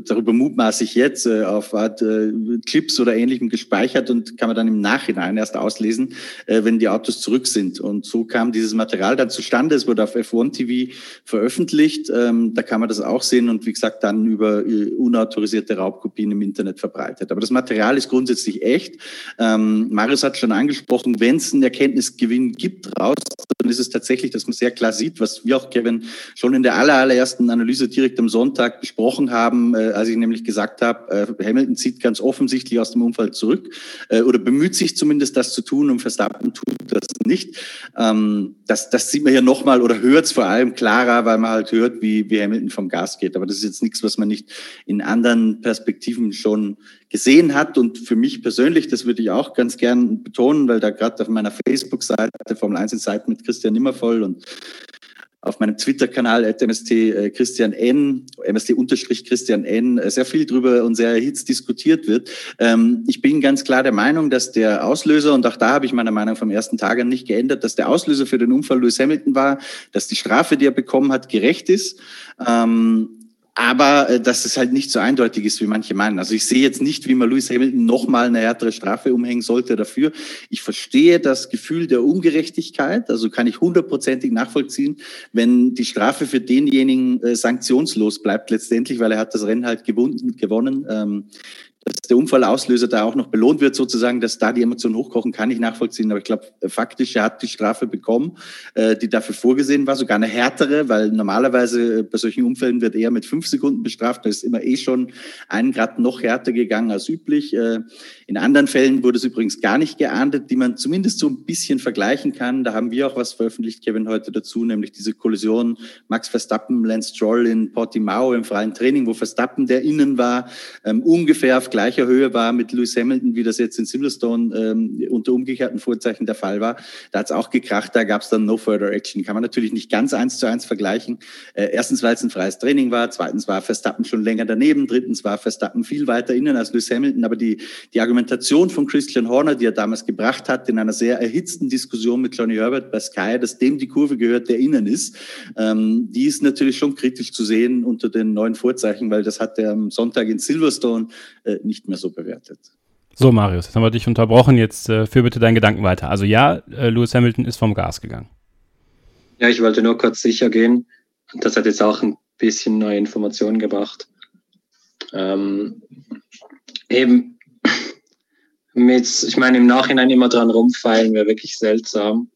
[SPEAKER 4] darüber mutmaße ich jetzt, äh, auf Art äh, Clips oder ähnlichem gespeichert und kann man dann im Nachhinein erst auslesen, äh, wenn die Autos zurück sind. Und so kam dieses Material dann zustande. Es wurde auf F1 TV veröffentlicht. Ähm, da kann man das auch sehen und wie gesagt dann über äh, unautorisierte Raubkopien im Internet verbreitet. Aber das Material ist grundsätzlich echt. Ähm, Marius hat schon angesprochen, wenn es einen Erkenntnisgewinn gibt raus, dann ist es tatsächlich, dass man sehr klar sieht, was wir auch, Kevin, schon in der allerersten Analyse direkt am Sonntag besprochen haben, äh, als ich nämlich gesagt habe, äh, Hamilton zieht ganz offensichtlich aus dem Unfall zurück äh, oder bemüht sich zumindest, das zu tun und Verstappen tut das nicht. Ähm, das, das sieht man hier nochmal oder hört es vor allem klarer, weil man halt hört, wie, wie Hamilton vom Gas geht. Aber das ist jetzt nichts, was man nicht in anderen Perspektiven schon gesehen hat. Und für mich persönlich, das würde ich auch ganz gern betonen, weil da gerade auf meiner Facebook-Seite Formel 1 in Seiten mit Christian Nimmervoll und auf meinem Twitter-Kanal MST äh, Christian N, MST-Christian N, äh, sehr viel drüber und sehr erhitzt diskutiert wird. Ähm, ich bin ganz klar der Meinung, dass der Auslöser, und auch da habe ich meine Meinung vom ersten Tag an nicht geändert, dass der Auslöser für den Unfall Lewis Hamilton war, dass die Strafe, die er bekommen hat, gerecht ist. Ähm, aber äh, dass es halt nicht so eindeutig ist, wie manche meinen. Also ich sehe jetzt nicht, wie man Lewis Hamilton nochmal eine härtere Strafe umhängen sollte dafür. Ich verstehe das Gefühl der Ungerechtigkeit, also kann ich hundertprozentig nachvollziehen, wenn die Strafe für denjenigen äh, sanktionslos bleibt letztendlich, weil er hat das Rennen halt gewonnen. gewonnen. Ähm, dass der Unfallauslöser da auch noch belohnt wird, sozusagen, dass da die Emotionen hochkochen, kann ich nachvollziehen. Aber ich glaube, faktisch, er hat die Strafe bekommen, äh, die dafür vorgesehen war, sogar eine härtere, weil normalerweise äh, bei solchen Unfällen wird eher mit fünf Sekunden bestraft. Da ist immer eh schon einen Grad noch härter gegangen als üblich. Äh, in anderen Fällen wurde es übrigens gar nicht geahndet, die man zumindest so ein bisschen vergleichen kann. Da haben wir auch was veröffentlicht, Kevin, heute dazu, nämlich diese Kollision Max Verstappen, Lance Stroll in Portimao im freien Training, wo Verstappen, der innen war, ähm, ungefähr auf gleicher Höhe war mit Lewis Hamilton, wie das jetzt in Silverstone ähm, unter umgekehrten Vorzeichen der Fall war. Da hat es auch gekracht, da gab es dann No Further Action. Kann man natürlich nicht ganz eins zu eins vergleichen. Äh, erstens, weil es ein freies Training war, zweitens war Verstappen schon länger daneben, drittens war Verstappen viel weiter innen als Lewis Hamilton, aber die, die Argumentation von Christian Horner, die er damals gebracht hat, in einer sehr erhitzten Diskussion mit Johnny Herbert bei Sky, dass dem die Kurve gehört, der innen ist, ähm, die ist natürlich schon kritisch zu sehen unter den neuen Vorzeichen, weil das hat er am Sonntag in Silverstone äh, nicht mehr so bewertet.
[SPEAKER 3] So, Marius, jetzt haben wir dich unterbrochen. Jetzt äh, führ bitte deinen Gedanken weiter. Also ja, äh, Lewis Hamilton ist vom Gas gegangen.
[SPEAKER 8] Ja, ich wollte nur kurz sicher gehen. Das hat jetzt auch ein bisschen neue Informationen gebracht. Ähm, eben, [clears throat] mit, ich meine, im Nachhinein immer dran rumfallen wäre wirklich seltsam.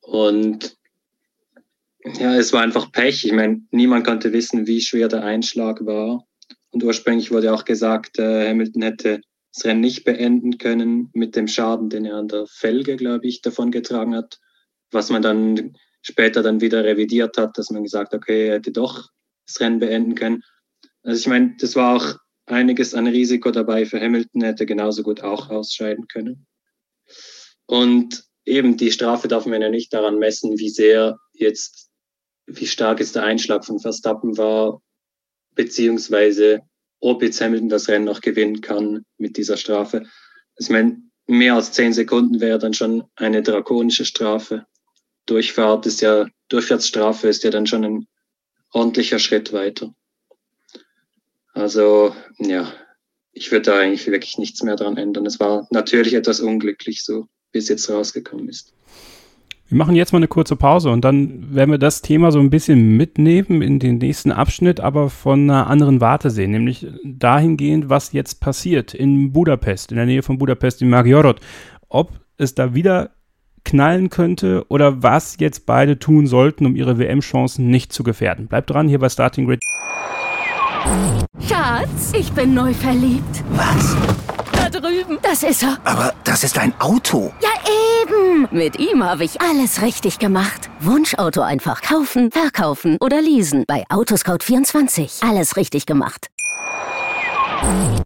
[SPEAKER 8] Und ja, es war einfach Pech. Ich meine, niemand konnte wissen, wie schwer der Einschlag war. Und ursprünglich wurde auch gesagt, äh, Hamilton hätte das Rennen nicht beenden können mit dem Schaden, den er an der Felge, glaube ich, davon getragen hat. Was man dann später dann wieder revidiert hat, dass man gesagt, okay, er hätte doch das Rennen beenden können. Also ich meine, das war auch einiges an Risiko dabei für Hamilton, hätte genauso gut auch ausscheiden können. Und eben die Strafe darf man ja nicht daran messen, wie sehr jetzt, wie stark jetzt der Einschlag von Verstappen war beziehungsweise ob jetzt Hamilton das Rennen noch gewinnen kann mit dieser Strafe. Ich meine, mehr als zehn Sekunden wäre dann schon eine drakonische Strafe. Durchfahrt ist ja, Durchfahrtsstrafe ist ja dann schon ein ordentlicher Schritt weiter. Also, ja, ich würde da eigentlich wirklich nichts mehr dran ändern. Es war natürlich etwas unglücklich so, wie es jetzt rausgekommen ist.
[SPEAKER 3] Wir machen jetzt mal eine kurze Pause und dann werden wir das Thema so ein bisschen mitnehmen in den nächsten Abschnitt, aber von einer anderen Warte sehen, nämlich dahingehend, was jetzt passiert in Budapest, in der Nähe von Budapest in Magyarod. Ob es da wieder knallen könnte oder was jetzt beide tun sollten, um ihre WM-Chancen nicht zu gefährden. Bleibt dran hier bei Starting Grid.
[SPEAKER 5] Schatz, ich bin neu verliebt.
[SPEAKER 6] Was?
[SPEAKER 5] Drüben. Das ist er.
[SPEAKER 6] Aber das ist ein Auto.
[SPEAKER 5] Ja, eben. Mit ihm habe ich alles richtig gemacht. Wunschauto einfach kaufen, verkaufen oder leasen. Bei Autoscout24. Alles richtig gemacht.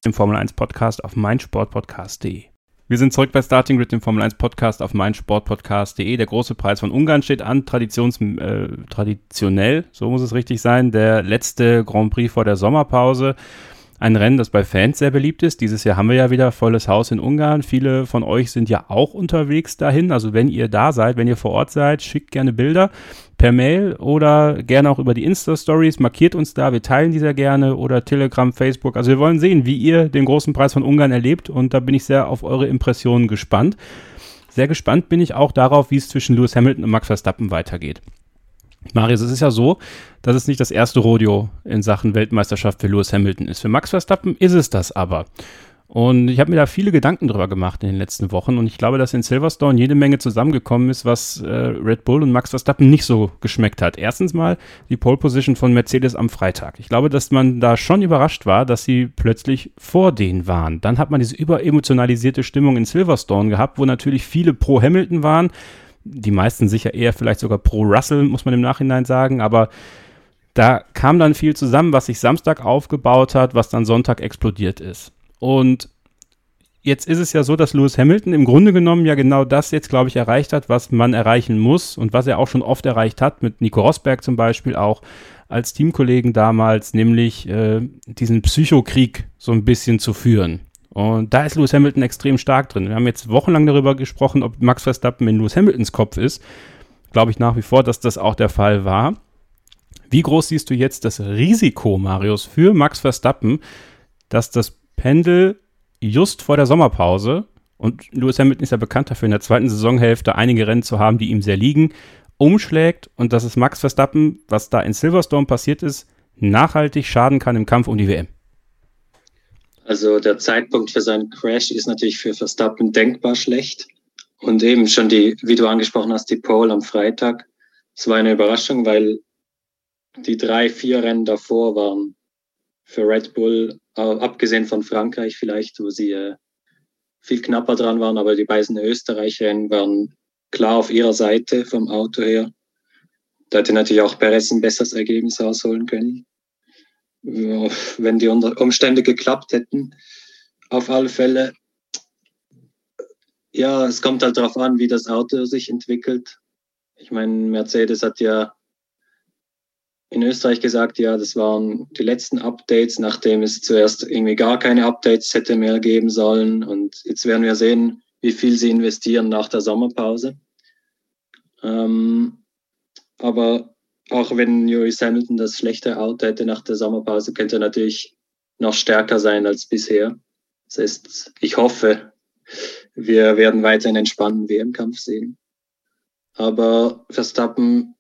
[SPEAKER 3] Im Formel 1 Podcast auf meinsportpodcast.de. Wir sind zurück bei Starting Grid, dem Formel 1 Podcast auf meinsportpodcast.de. Der große Preis von Ungarn steht an, Traditions, äh, traditionell, so muss es richtig sein, der letzte Grand Prix vor der Sommerpause. Ein Rennen, das bei Fans sehr beliebt ist. Dieses Jahr haben wir ja wieder volles Haus in Ungarn. Viele von euch sind ja auch unterwegs dahin. Also wenn ihr da seid, wenn ihr vor Ort seid, schickt gerne Bilder per Mail oder gerne auch über die Insta-Stories. Markiert uns da, wir teilen die sehr gerne oder Telegram, Facebook. Also wir wollen sehen, wie ihr den großen Preis von Ungarn erlebt und da bin ich sehr auf eure Impressionen gespannt. Sehr gespannt bin ich auch darauf, wie es zwischen Lewis Hamilton und Max Verstappen weitergeht. Marius, es ist ja so, dass es nicht das erste Rodeo in Sachen Weltmeisterschaft für Lewis Hamilton ist. Für Max Verstappen ist es das aber. Und ich habe mir da viele Gedanken drüber gemacht in den letzten Wochen und ich glaube, dass in Silverstone jede Menge zusammengekommen ist, was äh, Red Bull und Max Verstappen nicht so geschmeckt hat. Erstens mal die Pole Position von Mercedes am Freitag. Ich glaube, dass man da schon überrascht war, dass sie plötzlich vor denen waren. Dann hat man diese überemotionalisierte Stimmung in Silverstone gehabt, wo natürlich viele pro Hamilton waren die meisten sicher eher vielleicht sogar pro Russell, muss man im Nachhinein sagen, aber da kam dann viel zusammen, was sich Samstag aufgebaut hat, was dann Sonntag explodiert ist. Und jetzt ist es ja so, dass Lewis Hamilton im Grunde genommen ja genau das jetzt, glaube ich, erreicht hat, was man erreichen muss und was er auch schon oft erreicht hat, mit Nico Rosberg zum Beispiel auch als Teamkollegen damals, nämlich äh, diesen Psychokrieg so ein bisschen zu führen. Und da ist Lewis Hamilton extrem stark drin. Wir haben jetzt wochenlang darüber gesprochen, ob Max Verstappen in Lewis Hamiltons Kopf ist. Glaube ich nach wie vor, dass das auch der Fall war. Wie groß siehst du jetzt das Risiko, Marius, für Max Verstappen, dass das Pendel just vor der Sommerpause, und Lewis Hamilton ist ja bekannt dafür, in der zweiten Saisonhälfte einige Rennen zu haben, die ihm sehr liegen, umschlägt und dass es Max Verstappen, was da in Silverstone passiert ist, nachhaltig schaden kann im Kampf um die WM?
[SPEAKER 8] Also der Zeitpunkt für seinen Crash ist natürlich für Verstappen denkbar schlecht. Und eben schon die, wie du angesprochen hast, die Pole am Freitag. Es war eine Überraschung, weil die drei, vier Rennen davor waren für Red Bull, abgesehen von Frankreich vielleicht, wo sie äh, viel knapper dran waren, aber die beiden Österreich-Rennen waren klar auf ihrer Seite vom Auto her. Da hätte natürlich auch Perez ein besseres Ergebnis rausholen können wenn die Umstände geklappt hätten. Auf alle Fälle, ja, es kommt halt darauf an, wie das Auto sich entwickelt. Ich meine, Mercedes hat ja in Österreich gesagt, ja, das waren die letzten Updates, nachdem es zuerst irgendwie gar keine Updates hätte mehr geben sollen. Und jetzt werden wir sehen, wie viel sie investieren nach der Sommerpause. Ähm, aber auch wenn Lewis Hamilton das schlechte Auto hätte nach der Sommerpause, könnte er natürlich noch stärker sein als bisher. Das heißt, ich hoffe, wir werden weiter einen entspannten WM-Kampf sehen. Aber Verstappen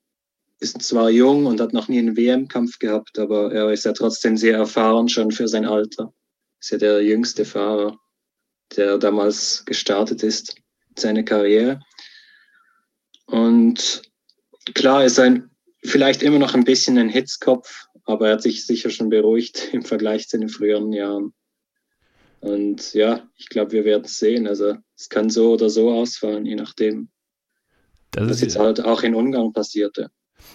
[SPEAKER 8] ist zwar jung und hat noch nie einen WM-Kampf gehabt, aber er ist ja trotzdem sehr erfahren schon für sein Alter. Ist ja der jüngste Fahrer, der damals gestartet ist, seine Karriere. Und klar ist ein vielleicht immer noch ein bisschen ein Hitzkopf, aber er hat sich sicher schon beruhigt [laughs] im Vergleich zu den früheren Jahren. Und ja, ich glaube, wir werden es sehen. Also es kann so oder so ausfallen, je nachdem. Das was jetzt halt auch in Ungarn passierte.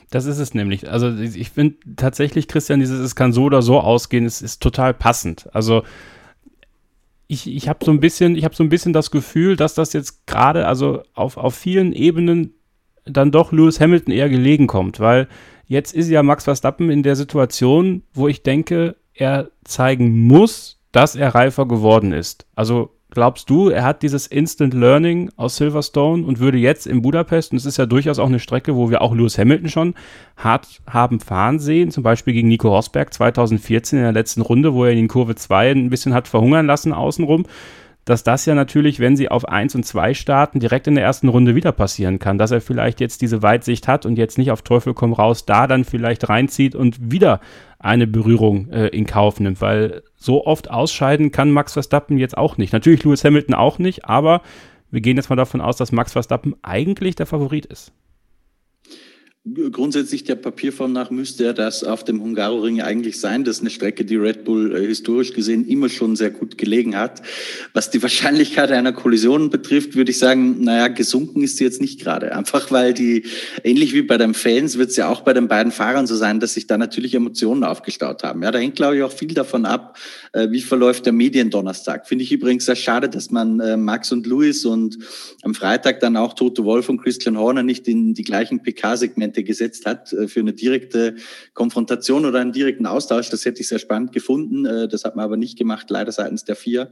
[SPEAKER 3] Das ist es nämlich. Also ich finde tatsächlich, Christian, dieses es kann so oder so ausgehen, es ist total passend. Also ich, ich habe so ein bisschen, ich habe so ein bisschen das Gefühl, dass das jetzt gerade, also auf, auf vielen Ebenen dann doch Lewis Hamilton eher gelegen kommt, weil jetzt ist ja Max Verstappen in der Situation, wo ich denke, er zeigen muss, dass er reifer geworden ist. Also glaubst du, er hat dieses Instant Learning aus Silverstone und würde jetzt in Budapest, und es ist ja durchaus auch eine Strecke, wo wir auch Lewis Hamilton schon hart haben fahren sehen, zum Beispiel gegen Nico Rosberg 2014 in der letzten Runde, wo er ihn in Kurve 2 ein bisschen hat verhungern lassen außenrum, dass das ja natürlich, wenn sie auf 1 und 2 starten, direkt in der ersten Runde wieder passieren kann, dass er vielleicht jetzt diese Weitsicht hat und jetzt nicht auf Teufel komm raus, da dann vielleicht reinzieht und wieder eine Berührung äh, in Kauf nimmt, weil so oft ausscheiden kann Max Verstappen jetzt auch nicht. Natürlich Lewis Hamilton auch nicht, aber wir gehen jetzt mal davon aus, dass Max Verstappen eigentlich der Favorit ist.
[SPEAKER 4] Grundsätzlich der Papierform nach müsste er das auf dem Hungaroring eigentlich sein. Das ist eine Strecke, die Red Bull äh, historisch gesehen immer schon sehr gut gelegen hat. Was die Wahrscheinlichkeit einer Kollision betrifft, würde ich sagen, naja, gesunken ist sie jetzt nicht gerade. Einfach weil die, ähnlich wie bei den Fans, wird es ja auch bei den beiden Fahrern so sein, dass sich da natürlich Emotionen aufgestaut haben. Ja, da hängt, glaube ich, auch viel davon ab, äh, wie verläuft der Mediendonnerstag. Finde ich übrigens sehr schade, dass man äh, Max und Louis und am Freitag dann auch Toto Wolf und Christian Horner nicht in die gleichen PK-Segmente Akzente gesetzt hat äh, für eine direkte Konfrontation oder einen direkten Austausch. Das hätte ich sehr spannend gefunden. Äh, das hat man aber nicht gemacht, leider seitens der vier.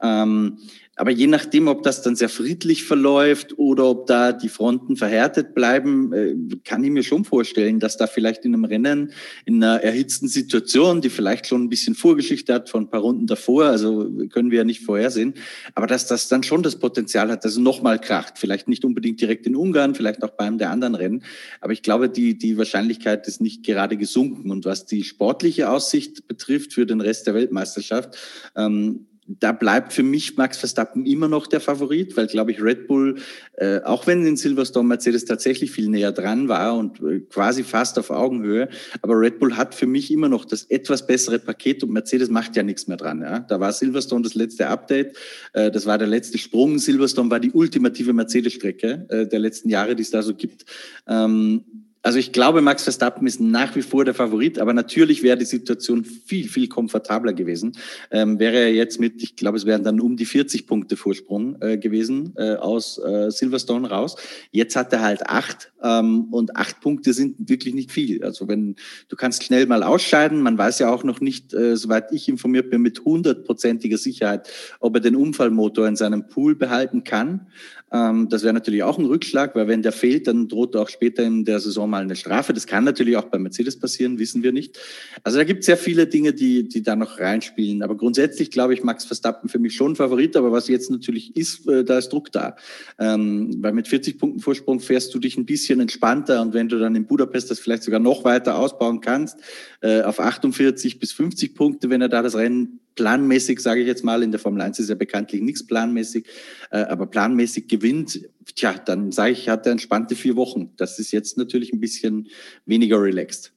[SPEAKER 4] Ähm, aber je nachdem, ob das dann sehr friedlich verläuft oder ob da die Fronten verhärtet bleiben, äh, kann ich mir schon vorstellen, dass da vielleicht in einem Rennen, in einer erhitzten Situation, die vielleicht schon ein bisschen Vorgeschichte hat von ein paar Runden davor, also können wir ja nicht vorhersehen, aber dass das dann schon das Potenzial hat, dass es nochmal kracht. Vielleicht nicht unbedingt direkt in Ungarn, vielleicht auch bei einem der anderen Rennen. Aber ich glaube, die, die Wahrscheinlichkeit ist nicht gerade gesunken. Und was die sportliche Aussicht betrifft für den Rest der Weltmeisterschaft, ähm, da bleibt für mich Max Verstappen immer noch der Favorit, weil, glaube ich, Red Bull, äh, auch wenn in Silverstone Mercedes tatsächlich viel näher dran war und äh, quasi fast auf Augenhöhe, aber Red Bull hat für mich immer noch das etwas bessere Paket und Mercedes macht ja nichts mehr dran. Ja? Da war Silverstone das letzte Update, äh, das war der letzte Sprung. Silverstone war die ultimative Mercedes-Strecke äh, der letzten Jahre, die es da so gibt. Ähm, also ich glaube, Max Verstappen ist nach wie vor der Favorit, aber natürlich wäre die Situation viel, viel komfortabler gewesen. Ähm, wäre er jetzt mit, ich glaube, es wären dann um die 40 Punkte Vorsprung äh, gewesen äh, aus äh, Silverstone raus. Jetzt hat er halt acht ähm, und acht Punkte sind wirklich nicht viel. Also wenn du kannst schnell mal ausscheiden, man weiß ja auch noch nicht, äh, soweit ich informiert bin, mit hundertprozentiger Sicherheit, ob er den Unfallmotor in seinem Pool behalten kann. Ähm, das wäre natürlich auch ein Rückschlag, weil wenn der fehlt, dann droht auch später in der Saison mal eine Strafe. Das kann natürlich auch bei Mercedes passieren, wissen wir nicht. Also da gibt es sehr viele Dinge, die, die da noch reinspielen. Aber grundsätzlich glaube ich, Max Verstappen für mich schon Favorit. Aber was jetzt natürlich ist, äh, da ist Druck da. Ähm, weil mit 40 Punkten Vorsprung fährst du dich ein bisschen entspannter. Und wenn du dann in Budapest das vielleicht sogar noch weiter ausbauen kannst, äh, auf 48 bis 50 Punkte, wenn er da das Rennen planmäßig, sage ich jetzt mal, in der Formel 1 ist ja bekanntlich nichts planmäßig, äh, aber planmäßig gewinnt, tja, dann sage ich, hat er entspannte vier Wochen. Das ist jetzt natürlich ein bisschen weniger relaxed.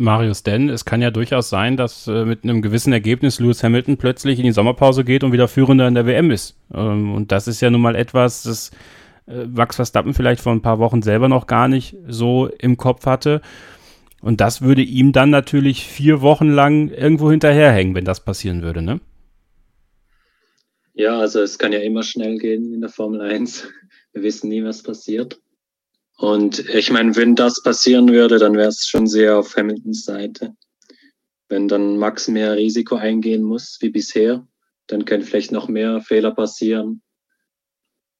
[SPEAKER 3] Marius, denn es kann ja durchaus sein, dass äh, mit einem gewissen Ergebnis Lewis Hamilton plötzlich in die Sommerpause geht und wieder Führender in der WM ist. Ähm, und das ist ja nun mal etwas, das äh, Max Verstappen vielleicht vor ein paar Wochen selber noch gar nicht so im Kopf hatte. Und das würde ihm dann natürlich vier Wochen lang irgendwo hinterherhängen, wenn das passieren würde, ne?
[SPEAKER 8] Ja, also es kann ja immer schnell gehen in der Formel 1. [laughs] Wir wissen nie, was passiert. Und ich meine, wenn das passieren würde, dann wäre es schon sehr auf Hamiltons Seite. Wenn dann Max mehr Risiko eingehen muss wie bisher, dann können vielleicht noch mehr Fehler passieren.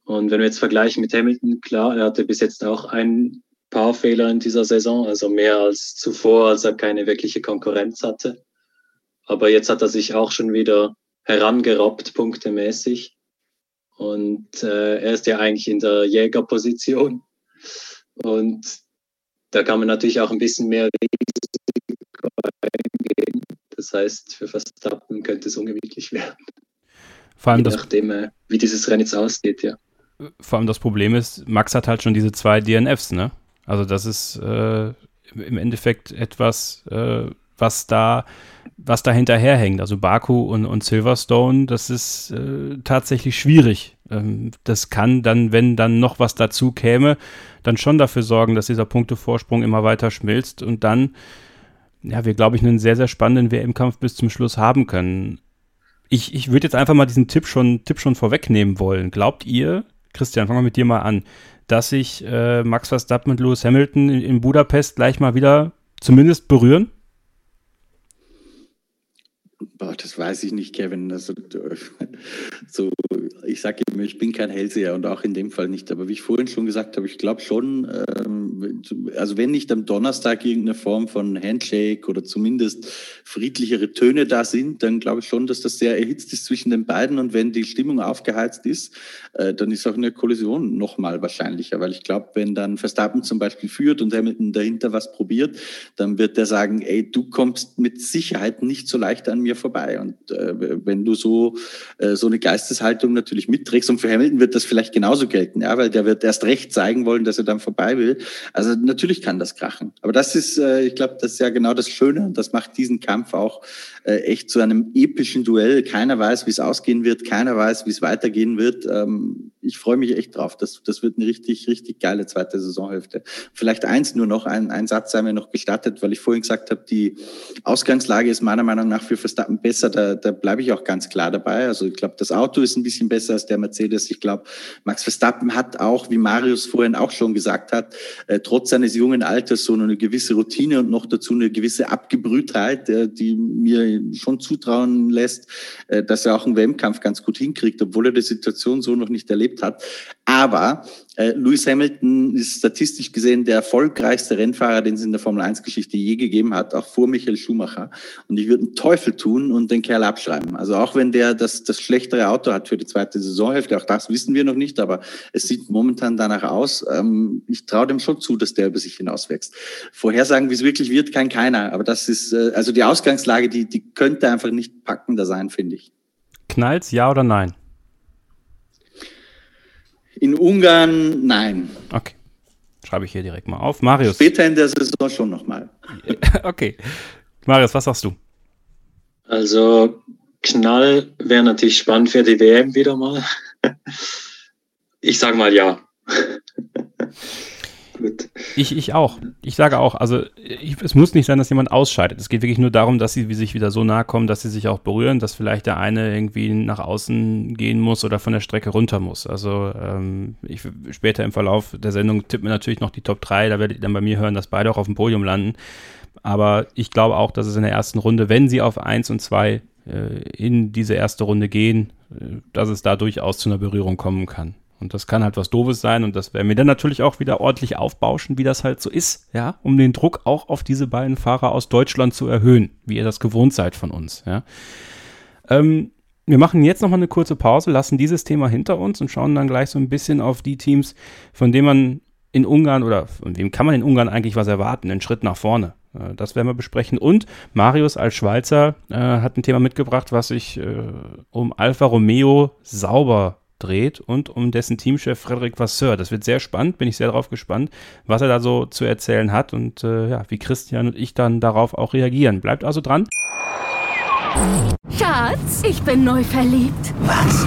[SPEAKER 8] Und wenn wir jetzt vergleichen mit Hamilton, klar, er hatte bis jetzt auch einen paar Fehler in dieser Saison, also mehr als zuvor, als er keine wirkliche Konkurrenz hatte. Aber jetzt hat er sich auch schon wieder herangerobbt, punktemäßig. Und äh, er ist ja eigentlich in der Jägerposition. Und da kann man natürlich auch ein bisschen mehr Risiko eingehen. Das heißt, für Verstappen könnte es ungemütlich werden.
[SPEAKER 3] Vor allem
[SPEAKER 8] Je nachdem, äh, wie dieses Rennen jetzt ausgeht, ja.
[SPEAKER 3] Vor allem das Problem ist, Max hat halt schon diese zwei DNFs, ne? Also das ist äh, im Endeffekt etwas, äh, was da was da hinterherhängt. Also Baku und, und Silverstone, das ist äh, tatsächlich schwierig. Ähm, das kann dann, wenn dann noch was dazu käme, dann schon dafür sorgen, dass dieser Punktevorsprung immer weiter schmilzt und dann, ja, wir, glaube ich, einen sehr, sehr spannenden WM-Kampf bis zum Schluss haben können. Ich, ich würde jetzt einfach mal diesen Tipp schon, Tipp schon vorwegnehmen wollen. Glaubt ihr, Christian, fangen wir mit dir mal an, dass sich äh, Max Verstappen und Lewis Hamilton in, in Budapest gleich mal wieder zumindest berühren?
[SPEAKER 4] Boah, das weiß ich nicht, Kevin. Also, [laughs] so, ich sage immer, ich bin kein Hellseher und auch in dem Fall nicht. Aber wie ich vorhin schon gesagt habe, ich glaube schon, ähm, also wenn nicht am Donnerstag irgendeine Form von Handshake oder zumindest friedlichere Töne da sind, dann glaube ich schon, dass das sehr erhitzt ist zwischen den beiden. Und wenn die Stimmung aufgeheizt ist, äh, dann ist auch eine Kollision nochmal wahrscheinlicher. Weil ich glaube, wenn dann Verstappen zum Beispiel führt und Hamilton dahinter was probiert, dann wird der sagen, ey, du kommst mit Sicherheit nicht so leicht an mir vorbei. Und äh, wenn du so, äh, so eine Geisteshaltung natürlich mitträgst, und für Hamilton wird das vielleicht genauso gelten, ja, weil der wird erst recht zeigen wollen, dass er dann vorbei will. Also natürlich kann das krachen. Aber das ist, äh, ich glaube, das ist ja genau das Schöne und das macht diesen Kampf auch äh, echt zu einem epischen Duell. Keiner weiß, wie es ausgehen wird, keiner weiß, wie es weitergehen wird. Ähm, ich freue mich echt drauf. Das, das wird eine richtig, richtig geile zweite Saisonhälfte. Vielleicht eins nur noch, ein, ein Satz sei mir noch gestattet, weil ich vorhin gesagt habe, die Ausgangslage ist meiner Meinung nach für Verstappen besser. Da, da bleibe ich auch ganz klar dabei. Also ich glaube, das Auto ist ein bisschen besser als der Mercedes. Ich glaube, Max Verstappen hat auch, wie Marius vorhin auch schon gesagt hat, äh, trotz seines jungen Alters so eine gewisse Routine und noch dazu eine gewisse Abgebrühtheit, äh, die mir schon zutrauen lässt, äh, dass er auch einen WM-Kampf ganz gut hinkriegt, obwohl er die Situation so noch nicht erlebt hat. Aber äh, Lewis Hamilton ist statistisch gesehen der erfolgreichste Rennfahrer, den es in der Formel 1-Geschichte je gegeben hat, auch vor Michael Schumacher. Und ich würde einen Teufel tun und den Kerl abschreiben. Also auch wenn der das, das schlechtere Auto hat für die zweite Saisonhälfte, auch das wissen wir noch nicht, aber es sieht momentan danach aus. Ähm, ich traue dem schon zu, dass der über sich hinauswächst. Vorhersagen, wie es wirklich wird, kann keiner. Aber das ist, äh, also die Ausgangslage, die, die könnte einfach nicht packender sein, finde ich.
[SPEAKER 3] Knallt's, ja oder nein?
[SPEAKER 4] In Ungarn nein.
[SPEAKER 3] Okay. Schreibe ich hier direkt mal auf. Marius.
[SPEAKER 4] Später in der Saison schon nochmal. [laughs]
[SPEAKER 3] okay. Marius, was sagst du?
[SPEAKER 8] Also Knall wäre natürlich spannend für die WM wieder mal. [laughs] Ich sage mal ja.
[SPEAKER 3] Gut. Ich, ich auch. Ich sage auch, also ich, es muss nicht sein, dass jemand ausscheidet. Es geht wirklich nur darum, dass sie sich wieder so nahe kommen, dass sie sich auch berühren, dass vielleicht der eine irgendwie nach außen gehen muss oder von der Strecke runter muss. Also ähm, ich, später im Verlauf der Sendung tippen wir natürlich noch die Top 3. Da werdet ihr dann bei mir hören, dass beide auch auf dem Podium landen. Aber ich glaube auch, dass es in der ersten Runde, wenn sie auf 1 und 2 äh, in diese erste Runde gehen, äh, dass es da durchaus zu einer Berührung kommen kann. Und das kann halt was Doofes sein und das werden wir dann natürlich auch wieder ordentlich aufbauschen, wie das halt so ist, ja, um den Druck auch auf diese beiden Fahrer aus Deutschland zu erhöhen, wie ihr das gewohnt seid von uns, ja. Ähm, wir machen jetzt nochmal eine kurze Pause, lassen dieses Thema hinter uns und schauen dann gleich so ein bisschen auf die Teams, von denen man in Ungarn oder von wem kann man in Ungarn eigentlich was erwarten, einen Schritt nach vorne. Äh, das werden wir besprechen. Und Marius als Schweizer äh, hat ein Thema mitgebracht, was sich äh, um Alfa Romeo sauber dreht und um dessen Teamchef Frederic Vasseur. Das wird sehr spannend, bin ich sehr darauf gespannt, was er da so zu erzählen hat und äh, ja, wie Christian und ich dann darauf auch reagieren. Bleibt also dran.
[SPEAKER 5] Schatz, ich bin neu verliebt.
[SPEAKER 6] Was?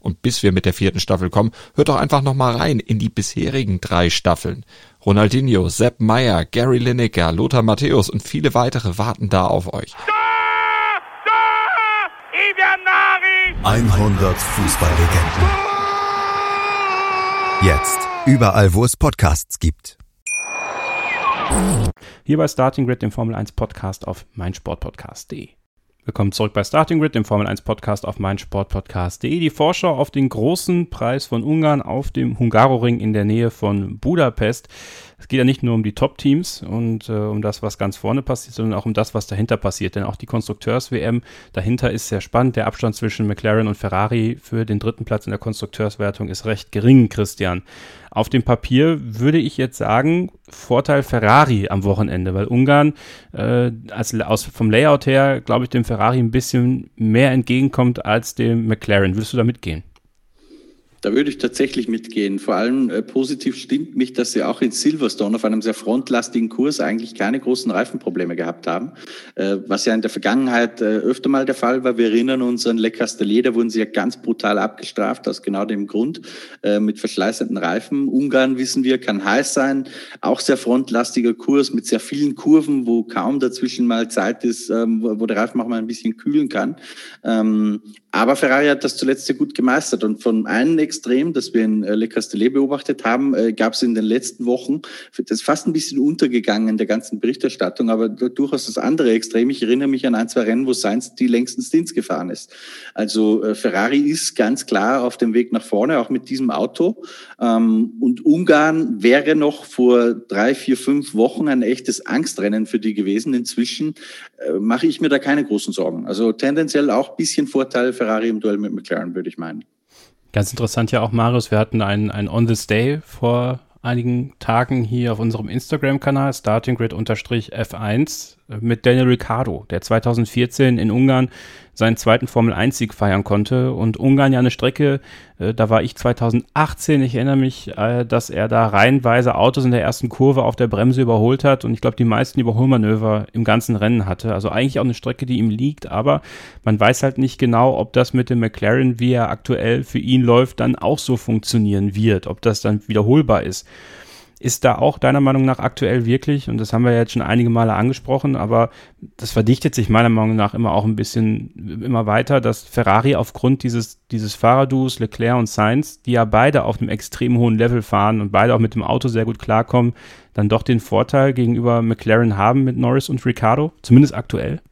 [SPEAKER 7] Und bis wir mit der vierten Staffel kommen, hört doch einfach nochmal rein in die bisherigen drei Staffeln. Ronaldinho, Sepp Meyer, Gary Lineker, Lothar Matthäus und viele weitere warten da auf euch.
[SPEAKER 1] 100 Fußballlegenden. Jetzt. Überall, wo es Podcasts gibt.
[SPEAKER 3] Hier bei Starting Grid, dem Formel 1 Podcast auf meinsportpodcast.de. Willkommen zurück bei Starting Grid, dem Formel 1 Podcast auf meinsportpodcast.de. Die Vorschau auf den großen Preis von Ungarn auf dem Hungaroring in der Nähe von Budapest. Es geht ja nicht nur um die Top-Teams und äh, um das, was ganz vorne passiert, sondern auch um das, was dahinter passiert. Denn auch die Konstrukteurs-WM dahinter ist sehr spannend. Der Abstand zwischen McLaren und Ferrari für den dritten Platz in der Konstrukteurswertung ist recht gering, Christian. Auf dem Papier würde ich jetzt sagen, Vorteil Ferrari am Wochenende, weil Ungarn äh, als, aus, vom Layout her, glaube ich, dem Ferrari ein bisschen mehr entgegenkommt als dem McLaren. Würdest du da mitgehen?
[SPEAKER 4] Da würde ich tatsächlich mitgehen. Vor allem äh, positiv stimmt mich, dass sie auch in Silverstone auf einem sehr frontlastigen Kurs eigentlich keine großen Reifenprobleme gehabt haben, äh, was ja in der Vergangenheit äh, öfter mal der Fall war. Wir erinnern uns an Le Castellet, da wurden sie ja ganz brutal abgestraft, aus genau dem Grund, äh, mit verschleißenden Reifen. Ungarn, wissen wir, kann heiß sein, auch sehr frontlastiger Kurs mit sehr vielen Kurven, wo kaum dazwischen mal Zeit ist, ähm, wo der Reifen auch mal ein bisschen kühlen kann. Ähm, aber Ferrari hat das zuletzt sehr gut gemeistert. Und von einem Extrem, das wir in äh, Le Castellet beobachtet haben, äh, gab es in den letzten Wochen, das ist fast ein bisschen untergegangen in der ganzen Berichterstattung, aber durchaus das andere Extrem. Ich erinnere mich an ein, zwei Rennen, wo Sainz die längsten Stints gefahren ist. Also äh, Ferrari ist ganz klar auf dem Weg nach vorne, auch mit diesem Auto. Ähm, und Ungarn wäre noch vor drei, vier, fünf Wochen ein echtes Angstrennen für die gewesen. Inzwischen mache ich mir da keine großen Sorgen. Also tendenziell auch bisschen Vorteil Ferrari im Duell mit McLaren, würde ich meinen.
[SPEAKER 3] Ganz interessant ja auch, Marius, wir hatten ein, ein On This Day vor einigen Tagen hier auf unserem Instagram-Kanal, startinggrid-f1, mit Daniel Ricciardo, der 2014 in Ungarn seinen zweiten Formel-1-Sieg feiern konnte. Und Ungarn ja eine Strecke, äh, da war ich 2018, ich erinnere mich, äh, dass er da reihenweise Autos in der ersten Kurve auf der Bremse überholt hat. Und ich glaube, die meisten Überholmanöver im ganzen Rennen hatte. Also eigentlich auch eine Strecke, die ihm liegt, aber man weiß halt nicht genau, ob das mit dem McLaren, wie er aktuell für ihn läuft, dann auch so funktionieren wird, ob das dann wiederholbar ist ist da auch deiner Meinung nach aktuell wirklich, und das haben wir jetzt schon einige Male angesprochen, aber das verdichtet sich meiner Meinung nach immer auch ein bisschen immer weiter, dass Ferrari aufgrund dieses, dieses Fahrerduos Leclerc und Sainz, die ja beide auf einem extrem hohen Level fahren und beide auch mit dem Auto sehr gut klarkommen, dann doch den Vorteil gegenüber McLaren haben mit Norris und Ricardo, zumindest aktuell?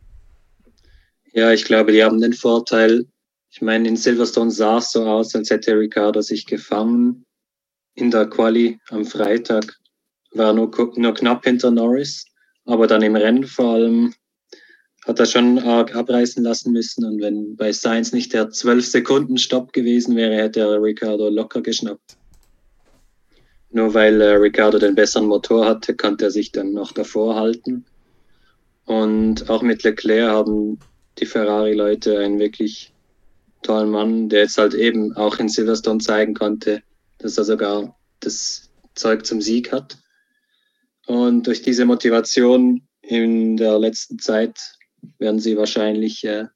[SPEAKER 8] Ja, ich glaube, die haben den Vorteil. Ich meine, in Silverstone sah es so aus, als hätte Ricardo sich gefangen in der Quali am Freitag war nur, nur knapp hinter Norris, aber dann im Rennen vor allem hat er schon arg abreißen lassen müssen. Und wenn bei Sainz nicht der 12 Sekunden Stopp gewesen wäre, hätte er Ricardo locker geschnappt. Nur weil äh, Ricardo den besseren Motor hatte, konnte er sich dann noch davor halten. Und auch mit Leclerc haben die Ferrari-Leute einen wirklich tollen Mann, der jetzt halt eben auch in Silverstone zeigen konnte, dass er sogar das Zeug zum Sieg hat. Und durch diese Motivation in der letzten Zeit werden sie wahrscheinlich äh,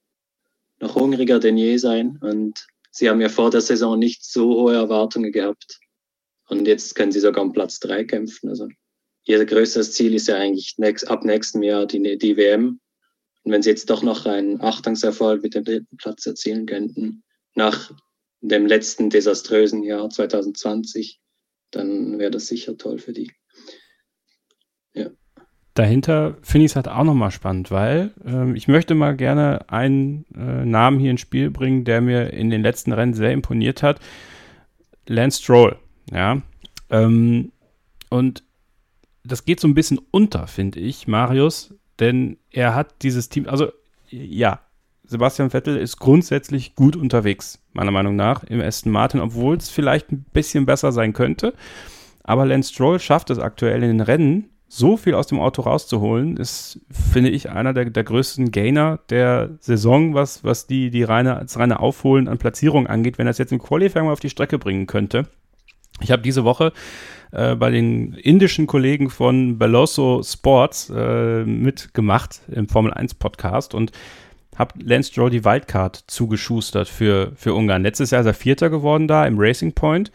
[SPEAKER 8] noch hungriger denn je sein. Und sie haben ja vor der Saison nicht so hohe Erwartungen gehabt. Und jetzt können sie sogar um Platz drei kämpfen. Also ihr größtes Ziel ist ja eigentlich next, ab nächstem Jahr die, die WM. Und wenn sie jetzt doch noch einen Achtungserfolg mit dem dritten Platz erzielen könnten, nach dem letzten desaströsen Jahr 2020, dann wäre das sicher toll für die.
[SPEAKER 3] Ja. Dahinter finde ich es halt auch nochmal spannend, weil ähm, ich möchte mal gerne einen äh, Namen hier ins Spiel bringen, der mir in den letzten Rennen sehr imponiert hat. Lance Stroll, ja. Ähm, und das geht so ein bisschen unter, finde ich, Marius, denn er hat dieses Team, also ja, Sebastian Vettel ist grundsätzlich gut unterwegs, meiner Meinung nach, im Aston Martin, obwohl es vielleicht ein bisschen besser sein könnte. Aber Lance Stroll schafft es aktuell in den Rennen, so viel aus dem Auto rauszuholen, ist, finde ich, einer der, der größten Gainer der Saison, was, was die, die reine, das reine Aufholen an Platzierung angeht, wenn er es jetzt im Qualifying mal auf die Strecke bringen könnte. Ich habe diese Woche äh, bei den indischen Kollegen von Beloso Sports äh, mitgemacht im Formel 1 Podcast und habe Lance Stroll die Wildcard zugeschustert für, für Ungarn. Letztes Jahr ist er Vierter geworden da im Racing Point.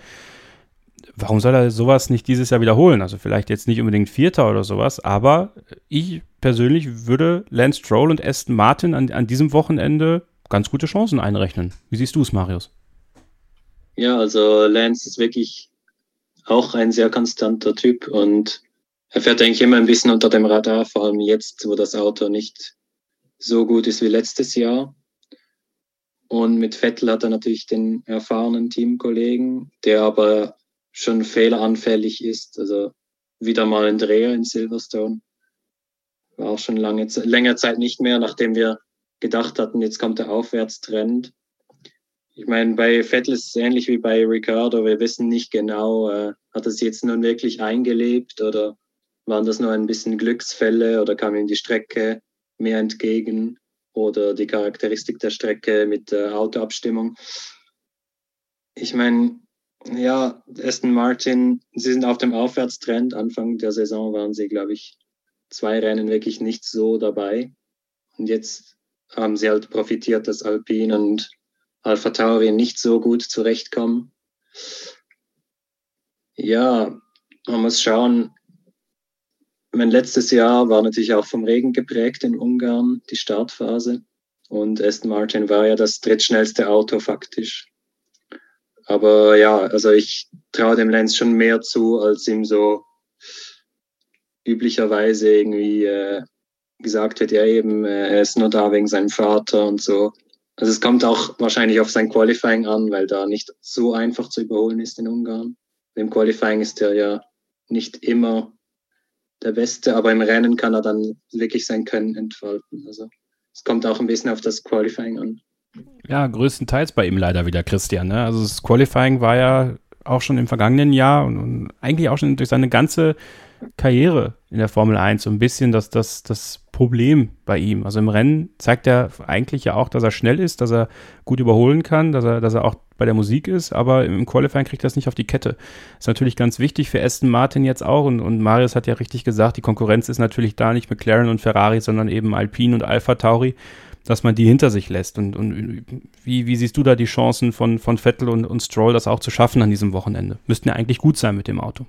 [SPEAKER 3] Warum soll er sowas nicht dieses Jahr wiederholen? Also vielleicht jetzt nicht unbedingt Vierter oder sowas, aber ich persönlich würde Lance Stroll und Aston Martin an, an diesem Wochenende ganz gute Chancen einrechnen. Wie siehst du es, Marius?
[SPEAKER 8] Ja, also Lance ist wirklich auch ein sehr konstanter Typ und er fährt eigentlich immer ein bisschen unter dem Radar, vor allem jetzt, wo das Auto nicht so gut ist wie letztes Jahr. Und mit Vettel hat er natürlich den erfahrenen Teamkollegen, der aber schon fehleranfällig ist. Also wieder mal ein Dreher in Silverstone. War auch schon lange, länger Zeit nicht mehr, nachdem wir gedacht hatten, jetzt kommt der Aufwärtstrend. Ich meine, bei Vettel ist es ähnlich wie bei Ricardo. Wir wissen nicht genau, äh, hat er es jetzt nun wirklich eingelebt oder waren das nur ein bisschen Glücksfälle oder kam ihm die Strecke mehr entgegen oder die Charakteristik der Strecke mit der Autoabstimmung. Ich meine, Ja, Aston Martin, sie sind auf dem Aufwärtstrend. Anfang der Saison waren sie, glaube ich, zwei Rennen wirklich nicht so dabei. Und jetzt haben sie halt profitiert, dass Alpine und Alpha Tauri nicht so gut zurechtkommen. Ja, man muss schauen. Mein letztes Jahr war natürlich auch vom Regen geprägt in Ungarn, die Startphase. Und Aston Martin war ja das drittschnellste Auto faktisch. Aber ja, also ich traue dem Lenz schon mehr zu, als ihm so üblicherweise irgendwie äh, gesagt wird, ja eben, äh, er ist nur da wegen seinem Vater und so. Also es kommt auch wahrscheinlich auf sein Qualifying an, weil da nicht so einfach zu überholen ist in Ungarn. Im Qualifying ist er ja nicht immer der Beste, aber im Rennen kann er dann wirklich sein Können entfalten. Also es kommt auch ein bisschen auf das Qualifying an.
[SPEAKER 3] Ja, größtenteils bei ihm leider wieder Christian. Ne? Also das Qualifying war ja auch schon im vergangenen Jahr und, und, eigentlich auch schon durch seine ganze Karriere in der Formel 1 so ein bisschen das, das, das Problem bei ihm. Also im Rennen zeigt er eigentlich ja auch, dass er schnell ist, dass er gut überholen kann, dass er, dass er auch bei der Musik ist, aber im Qualifying kriegt er das nicht auf die Kette. Ist natürlich ganz wichtig für Aston Martin jetzt auch und, und Marius hat ja richtig gesagt, die Konkurrenz ist natürlich da nicht McLaren und Ferrari, sondern eben Alpine und Alpha Tauri dass man die hinter sich lässt. Und, und wie, wie siehst du da die Chancen von, von Vettel und, und Stroll, das auch zu schaffen an diesem Wochenende? Müssten ja eigentlich gut sein mit dem Auto.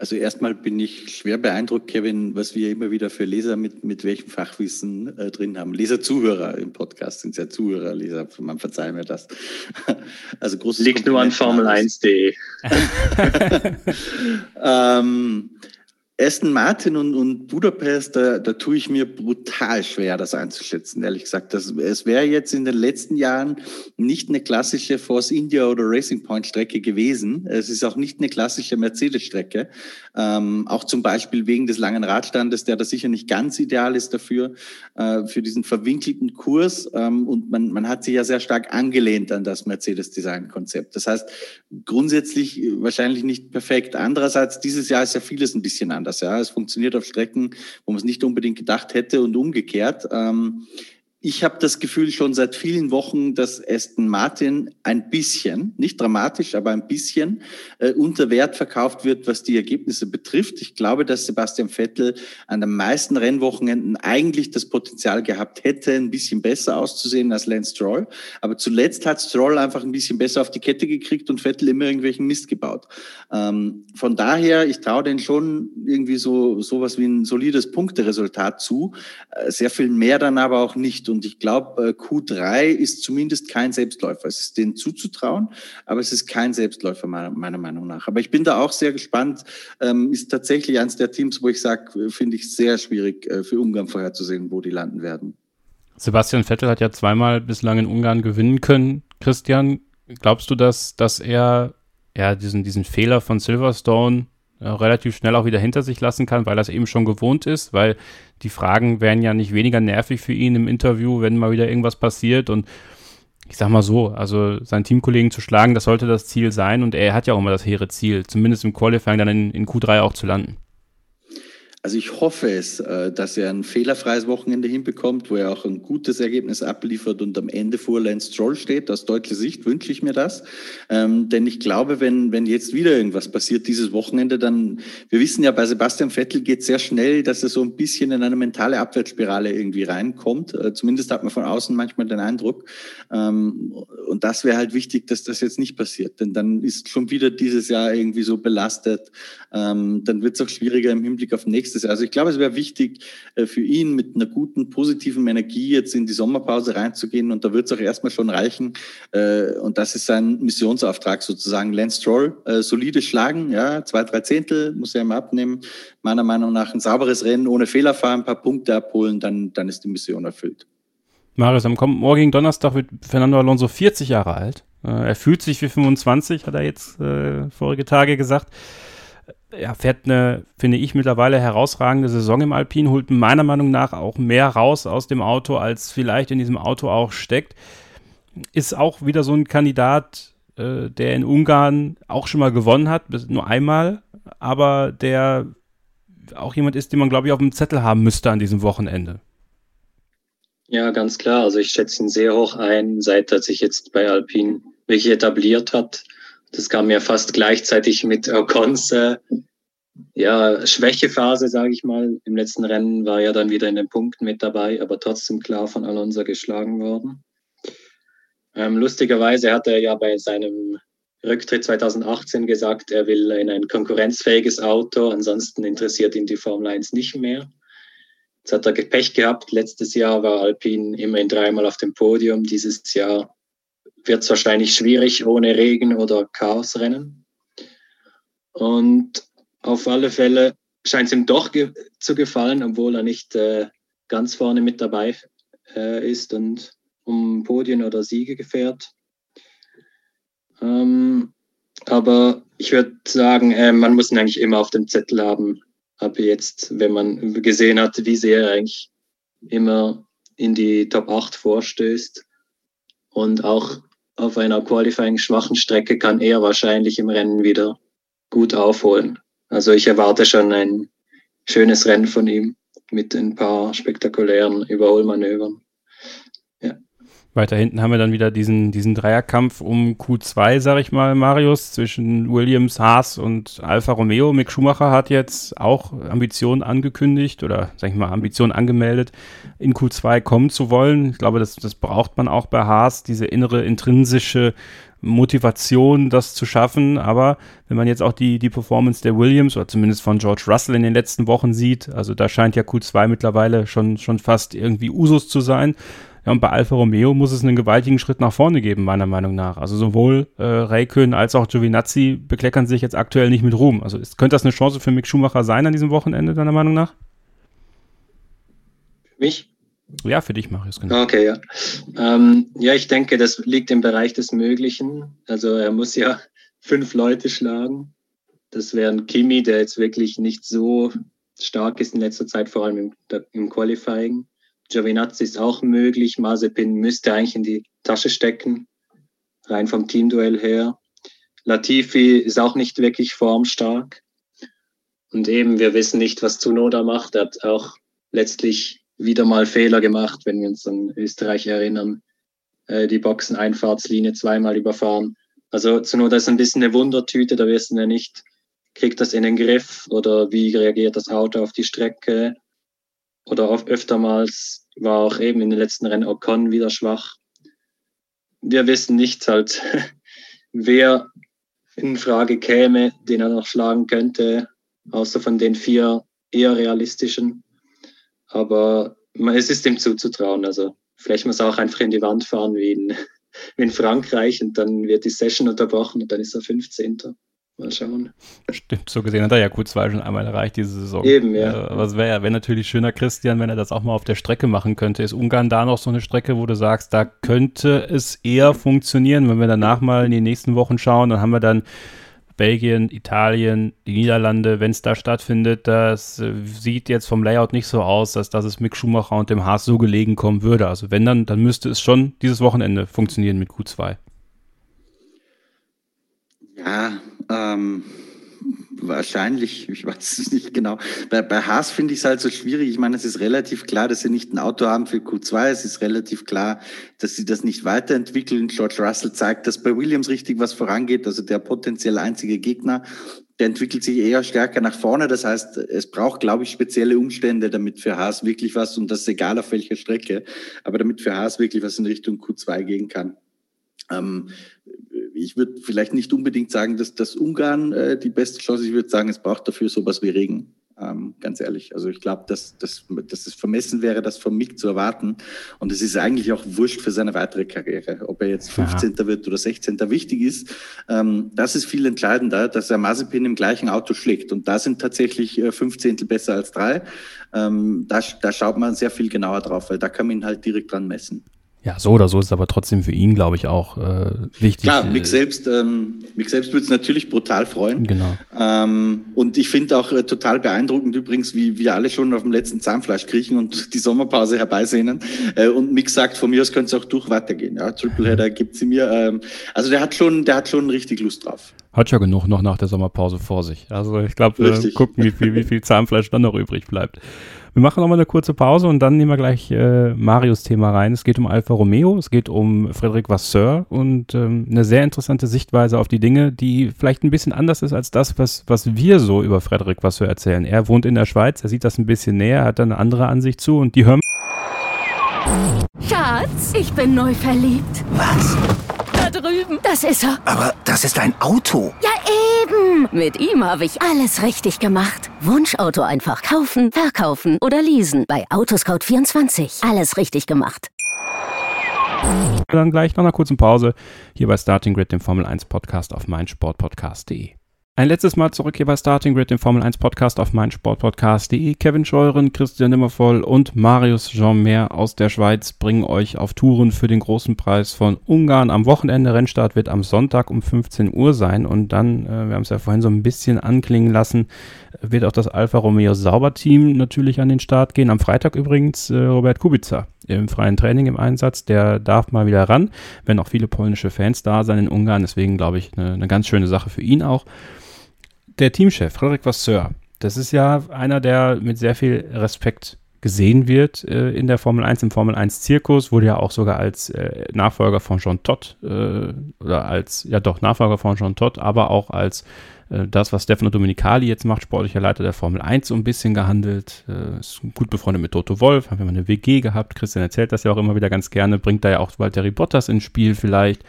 [SPEAKER 4] Also erstmal bin ich schwer beeindruckt, Kevin, was wir immer wieder für Leser mit, mit welchem Fachwissen äh, drin haben. Leser, Zuhörer im Podcast sind ja Zuhörer, Leser, man verzeiht mir das. [laughs]
[SPEAKER 8] Also großes Liegt Kompliment nur an Formel1.de. [laughs] [laughs]
[SPEAKER 4] ähm, Aston Martin und, und Budapest, da, da tue ich mir brutal schwer, das einzuschätzen, ehrlich gesagt. Das, es wäre jetzt in den letzten Jahren nicht eine klassische Force India oder Racing Point Strecke gewesen. Es ist auch nicht eine klassische Mercedes-Strecke. Ähm, auch zum Beispiel wegen des langen Radstandes, der da sicher nicht ganz ideal ist dafür, äh, für diesen verwinkelten Kurs. Ähm, und man, man hat sich ja sehr stark angelehnt an das Mercedes-Design-Konzept. Das heißt, grundsätzlich wahrscheinlich nicht perfekt. Andererseits, dieses Jahr ist ja vieles ein bisschen anders anders. Ja, es funktioniert auf Strecken, wo man es nicht unbedingt gedacht hätte und umgekehrt. Ähm, ich habe das Gefühl schon seit vielen Wochen, dass Aston Martin ein bisschen, nicht dramatisch, aber ein bisschen äh, unter Wert verkauft wird, was die Ergebnisse betrifft. Ich glaube, dass Sebastian Vettel an den meisten Rennwochenenden eigentlich das Potenzial gehabt hätte, ein bisschen besser auszusehen als Lance Stroll. Aber zuletzt hat Stroll einfach ein bisschen besser auf die Kette gekriegt und Vettel immer irgendwelchen Mist gebaut. Ähm, von daher, ich traue denen schon irgendwie so sowas wie ein solides Punkteresultat zu. Äh, sehr viel mehr dann aber auch nicht. Und ich glaube, äh, Q3 ist zumindest kein Selbstläufer. Es ist denen zuzutrauen, aber es ist kein Selbstläufer meiner, meiner Meinung nach. Aber ich bin da auch sehr gespannt. Ähm, ist tatsächlich eines der Teams, wo ich sage, äh, finde ich sehr schwierig äh, für Ungarn vorherzusehen, wo die landen werden.
[SPEAKER 3] Sebastian Vettel hat ja zweimal bislang in Ungarn gewinnen können. Christian, glaubst du, dass, dass er ja, diesen, diesen Fehler von Silverstone äh, relativ schnell auch wieder hinter sich lassen kann, weil er es eben schon gewohnt ist, weil die Fragen wären ja nicht weniger nervig für ihn im Interview, wenn mal wieder irgendwas passiert und ich sag mal so, also seinen Teamkollegen zu schlagen, das sollte das Ziel sein und er hat ja auch immer das hehre Ziel, zumindest im Qualifying dann in, in Q3 auch zu landen.
[SPEAKER 4] Also ich hoffe es, äh, dass er ein fehlerfreies Wochenende hinbekommt, wo er auch ein gutes Ergebnis abliefert und am Ende vor Lance Stroll steht. Aus deutscher Sicht wünsche ich mir das. Ähm, denn ich glaube, wenn, wenn jetzt wieder irgendwas passiert dieses Wochenende, dann, wir wissen ja, bei Sebastian Vettel geht sehr schnell, dass er so ein bisschen in eine mentale Abwärtsspirale irgendwie reinkommt. Äh, zumindest hat man von außen manchmal den Eindruck. Ähm, und das wäre halt wichtig, dass das jetzt nicht passiert. Denn dann ist schon wieder dieses Jahr irgendwie so belastet. Ähm, dann wird es auch schwieriger im Hinblick auf nächstes nächstes Jahr. Also ich glaube, es wäre wichtig äh, für ihn mit einer guten, positiven Energie jetzt in die Sommerpause reinzugehen und da wird es auch erstmal schon reichen. Äh, und das ist sein Missionsauftrag sozusagen. Lance Stroll, äh, solide schlagen, ja, zwei, drei Zehntel muss er immer abnehmen. Meiner Meinung nach ein sauberes Rennen, ohne Fehler fahren, ein paar Punkte abholen, dann, dann ist die Mission erfüllt.
[SPEAKER 3] Marius, am kommenden morgigen Donnerstag wird Fernando Alonso 40 Jahre alt. er fühlt sich wie 25, hat er jetzt äh, vorige Tage gesagt ja, fährt eine, finde ich, mittlerweile herausragende Saison im Alpin, holt meiner Meinung nach auch mehr raus aus dem Auto, als vielleicht in diesem Auto auch steckt. Ist auch wieder so ein Kandidat, äh, der in Ungarn auch schon mal gewonnen hat, nur einmal, aber der auch jemand ist, den man, glaube ich, auf dem Zettel haben müsste an diesem Wochenende.
[SPEAKER 8] Ja, ganz klar. Also ich schätze ihn sehr hoch ein, seit er sich jetzt bei Alpin wirklich etabliert hat Das kam ja fast gleichzeitig mit Ocons äh, ja, Schwächephase, sage ich mal. Im letzten Rennen war er dann wieder in den Punkten mit dabei, aber trotzdem klar von Alonso geschlagen worden. Ähm, lustigerweise hat er ja bei seinem Rücktritt 2018 gesagt, er will in ein konkurrenzfähiges Auto, ansonsten interessiert ihn die Formel 1 nicht mehr. Jetzt hat er Pech gehabt. Letztes Jahr war Alpine immerhin dreimal auf dem Podium. Dieses Jahr wird es wahrscheinlich schwierig ohne Regen oder Chaosrennen. Und auf alle Fälle scheint es ihm doch ge zu gefallen, obwohl er nicht äh, ganz vorne mit dabei äh, ist und um Podien oder Siege gefährt. Ähm, aber ich würde sagen, äh, man muss ihn eigentlich immer auf dem Zettel haben. Aber jetzt, wenn man gesehen hat, wie sehr er eigentlich immer in die Top 8 vorstößt und auch auf einer qualifying schwachen Strecke kann er wahrscheinlich im Rennen wieder gut aufholen. Also ich erwarte schon ein schönes Rennen von ihm mit ein paar spektakulären Überholmanövern.
[SPEAKER 3] Weiter hinten haben wir dann wieder diesen, diesen Dreierkampf um Q2, sag ich mal, Marius, zwischen Williams, Haas und Alfa Romeo. Mick Schumacher hat jetzt auch Ambitionen angekündigt oder, sag ich mal, Ambitionen angemeldet, in Q2 kommen zu wollen. Ich glaube, das, das braucht man auch bei Haas, diese innere, intrinsische Motivation, das zu schaffen. Aber wenn man jetzt auch die, die Performance der Williams oder zumindest von George Russell in den letzten Wochen sieht, also da scheint ja Q2 mittlerweile schon, schon fast irgendwie Usus zu sein. Ja, und bei Alfa Romeo muss es einen gewaltigen Schritt nach vorne geben, meiner Meinung nach. Also sowohl äh, Raikön als auch Giovinazzi bekleckern sich jetzt aktuell nicht mit Ruhm. Also ist, könnte das eine Chance für Mick Schumacher sein an diesem Wochenende, deiner Meinung nach?
[SPEAKER 8] Mich?
[SPEAKER 3] Ja, für dich es genau.
[SPEAKER 8] Okay, ja. Ähm, ja, ich denke, das liegt im Bereich des Möglichen. Also er muss ja [laughs] fünf Leute schlagen. Das wären Kimi, der jetzt wirklich nicht so stark ist in letzter Zeit, vor allem im, im Qualifying. Giovinazzi ist auch möglich. Mazepin müsste eigentlich in die Tasche stecken, rein vom Teamduell her. Latifi ist auch nicht wirklich formstark. Und eben, wir wissen nicht, was Tsunoda macht. Er hat auch letztlich wieder mal Fehler gemacht, wenn wir uns an Österreich erinnern. Äh, die Boxeneinfahrtslinie zweimal überfahren. Also Tsunoda ist ein bisschen eine Wundertüte, da wissen wir nicht, kriegt das in den Griff oder wie reagiert das Auto auf die Strecke oder oft öftermals war auch eben in den letzten Rennen Ocon wieder schwach. Wir wissen nicht halt, [laughs] wer in Frage käme, den er noch schlagen könnte, außer von den vier eher realistischen. Aber es ist ihm zuzutrauen. Also vielleicht muss er auch einfach in die Wand fahren wie in, [laughs] wie in Frankreich und dann wird die Session unterbrochen und dann ist er 15. Mal schauen.
[SPEAKER 3] Stimmt, so gesehen hat er ja Q2 schon einmal erreicht diese Saison.
[SPEAKER 8] Eben, ja.
[SPEAKER 3] Äh, was wäre wär natürlich schöner, Christian, wenn er das auch mal auf der Strecke machen könnte. Ist Ungarn da noch so eine Strecke, wo du sagst, da könnte es eher funktionieren, wenn wir danach mal in die nächsten Wochen schauen, dann haben wir dann Belgien, Italien, die Niederlande, wenn es da stattfindet, das äh, sieht jetzt vom Layout nicht so aus, dass, dass es Mick Schumacher und dem Haas so gelegen kommen würde. Also wenn dann, dann müsste es schon dieses Wochenende funktionieren mit Q2.
[SPEAKER 4] Ja, ähm, wahrscheinlich, ich weiß es [laughs] nicht genau. Bei, bei Haas finde ich es halt so schwierig. Ich meine, es ist relativ klar, dass sie nicht ein Auto haben für Q2. Es ist relativ klar, dass sie das nicht weiterentwickeln. George Russell zeigt, dass bei Williams richtig was vorangeht. Also der potenziell einzige Gegner, der entwickelt sich eher stärker nach vorne. Das heißt, es braucht, glaube ich, spezielle Umstände, damit für Haas wirklich was, und das egal auf welcher Strecke, aber damit für Haas wirklich was in Richtung Q2 gehen kann. Ähm, ich würde vielleicht nicht unbedingt sagen, dass das Ungarn äh, die beste Chance ist. Ich würde sagen, es braucht dafür sowas wie Regen. Ähm, ganz ehrlich. Also ich glaube, dass, dass, dass es vermessen wäre, das von Mick zu erwarten. Und es ist eigentlich auch wurscht für seine weitere Karriere. Ob er jetzt 15. Ja. wird oder 16. wichtig ist, ähm, das ist viel entscheidender, dass er Mazepin im gleichen Auto schlägt. Und da sind tatsächlich äh, 15. besser als drei. Ähm, da, da schaut man sehr viel genauer drauf, weil da kann man ihn halt direkt dran messen.
[SPEAKER 3] Ja, so oder so ist es aber trotzdem für ihn, glaube ich, auch äh, wichtig.
[SPEAKER 4] Klar, Mick selbst, ähm, Mick selbst würde es natürlich brutal freuen.
[SPEAKER 3] Genau.
[SPEAKER 4] Ähm, und ich finde auch äh, total beeindruckend übrigens, wie wir alle schon auf dem letzten Zahnfleisch kriechen und [laughs] die Sommerpause herbeisehnen. Äh, und Mick sagt, von mir aus könnte es auch durch weitergehen. Ja, Tripleheader gibt sie mir. Ähm, also der hat schon, der hat schon richtig Lust drauf.
[SPEAKER 3] Hat ja genug noch nach der Sommerpause vor sich. Also ich glaube, wir gucken, wie viel, wie [laughs] viel Zahnfleisch dann noch übrig bleibt. Wir machen nochmal eine kurze Pause und dann nehmen wir gleich äh, Marius Thema rein. Es geht um Alfa Romeo, es geht um Frederic Vasseur und ähm, eine sehr interessante Sichtweise auf die Dinge, die vielleicht ein bisschen anders ist als das, was, was wir so über Frederic Vasseur erzählen. Er wohnt in der Schweiz, er sieht das ein bisschen näher, hat da eine andere Ansicht zu und die hören.
[SPEAKER 5] Schatz, ich bin neu verliebt.
[SPEAKER 6] Was?
[SPEAKER 5] Drüben. Das ist er.
[SPEAKER 6] Aber das ist ein Auto.
[SPEAKER 5] Ja, eben. Mit ihm habe ich alles richtig gemacht. Wunschauto einfach kaufen, verkaufen oder leasen. Bei Autoscout24. Alles richtig gemacht.
[SPEAKER 3] Dann gleich nach einer kurzen Pause hier bei Starting Grid, dem Formel 1 Podcast auf meinsportpodcast.de. Ein letztes Mal zurück hier bei Starting Grid, dem Formel 1 Podcast auf meinsportpodcast.de. Kevin Scheuren, Christian Nimmervoll und Marius Jean-Mer aus der Schweiz bringen euch auf Touren für den großen Preis von Ungarn. Am Wochenende Rennstart wird am Sonntag um 15 Uhr sein und dann, äh, wir haben es ja vorhin so ein bisschen anklingen lassen, wird auch das Alfa Romeo Sauberteam natürlich an den Start gehen. Am Freitag übrigens äh, Robert Kubica im freien Training im Einsatz. Der darf mal wieder ran, wenn auch viele polnische Fans da sein in Ungarn. Deswegen glaube ich eine, eine ganz schöne Sache für ihn auch der Teamchef, Frederik Vasseur, das ist ja einer, der mit sehr viel Respekt gesehen wird äh, in der Formel 1, im Formel 1 Zirkus, wurde ja auch sogar als äh, Nachfolger von Jean Todt äh, oder als, ja doch, Nachfolger von Jean Todt, aber auch als äh, das, was Stefano Dominicali jetzt macht, sportlicher Leiter der Formel 1, so ein bisschen gehandelt, äh, ist gut befreundet mit Toto Wolf, haben wir mal eine WG gehabt, Christian erzählt das ja auch immer wieder ganz gerne, bringt da ja auch Valtteri Bottas ins Spiel vielleicht,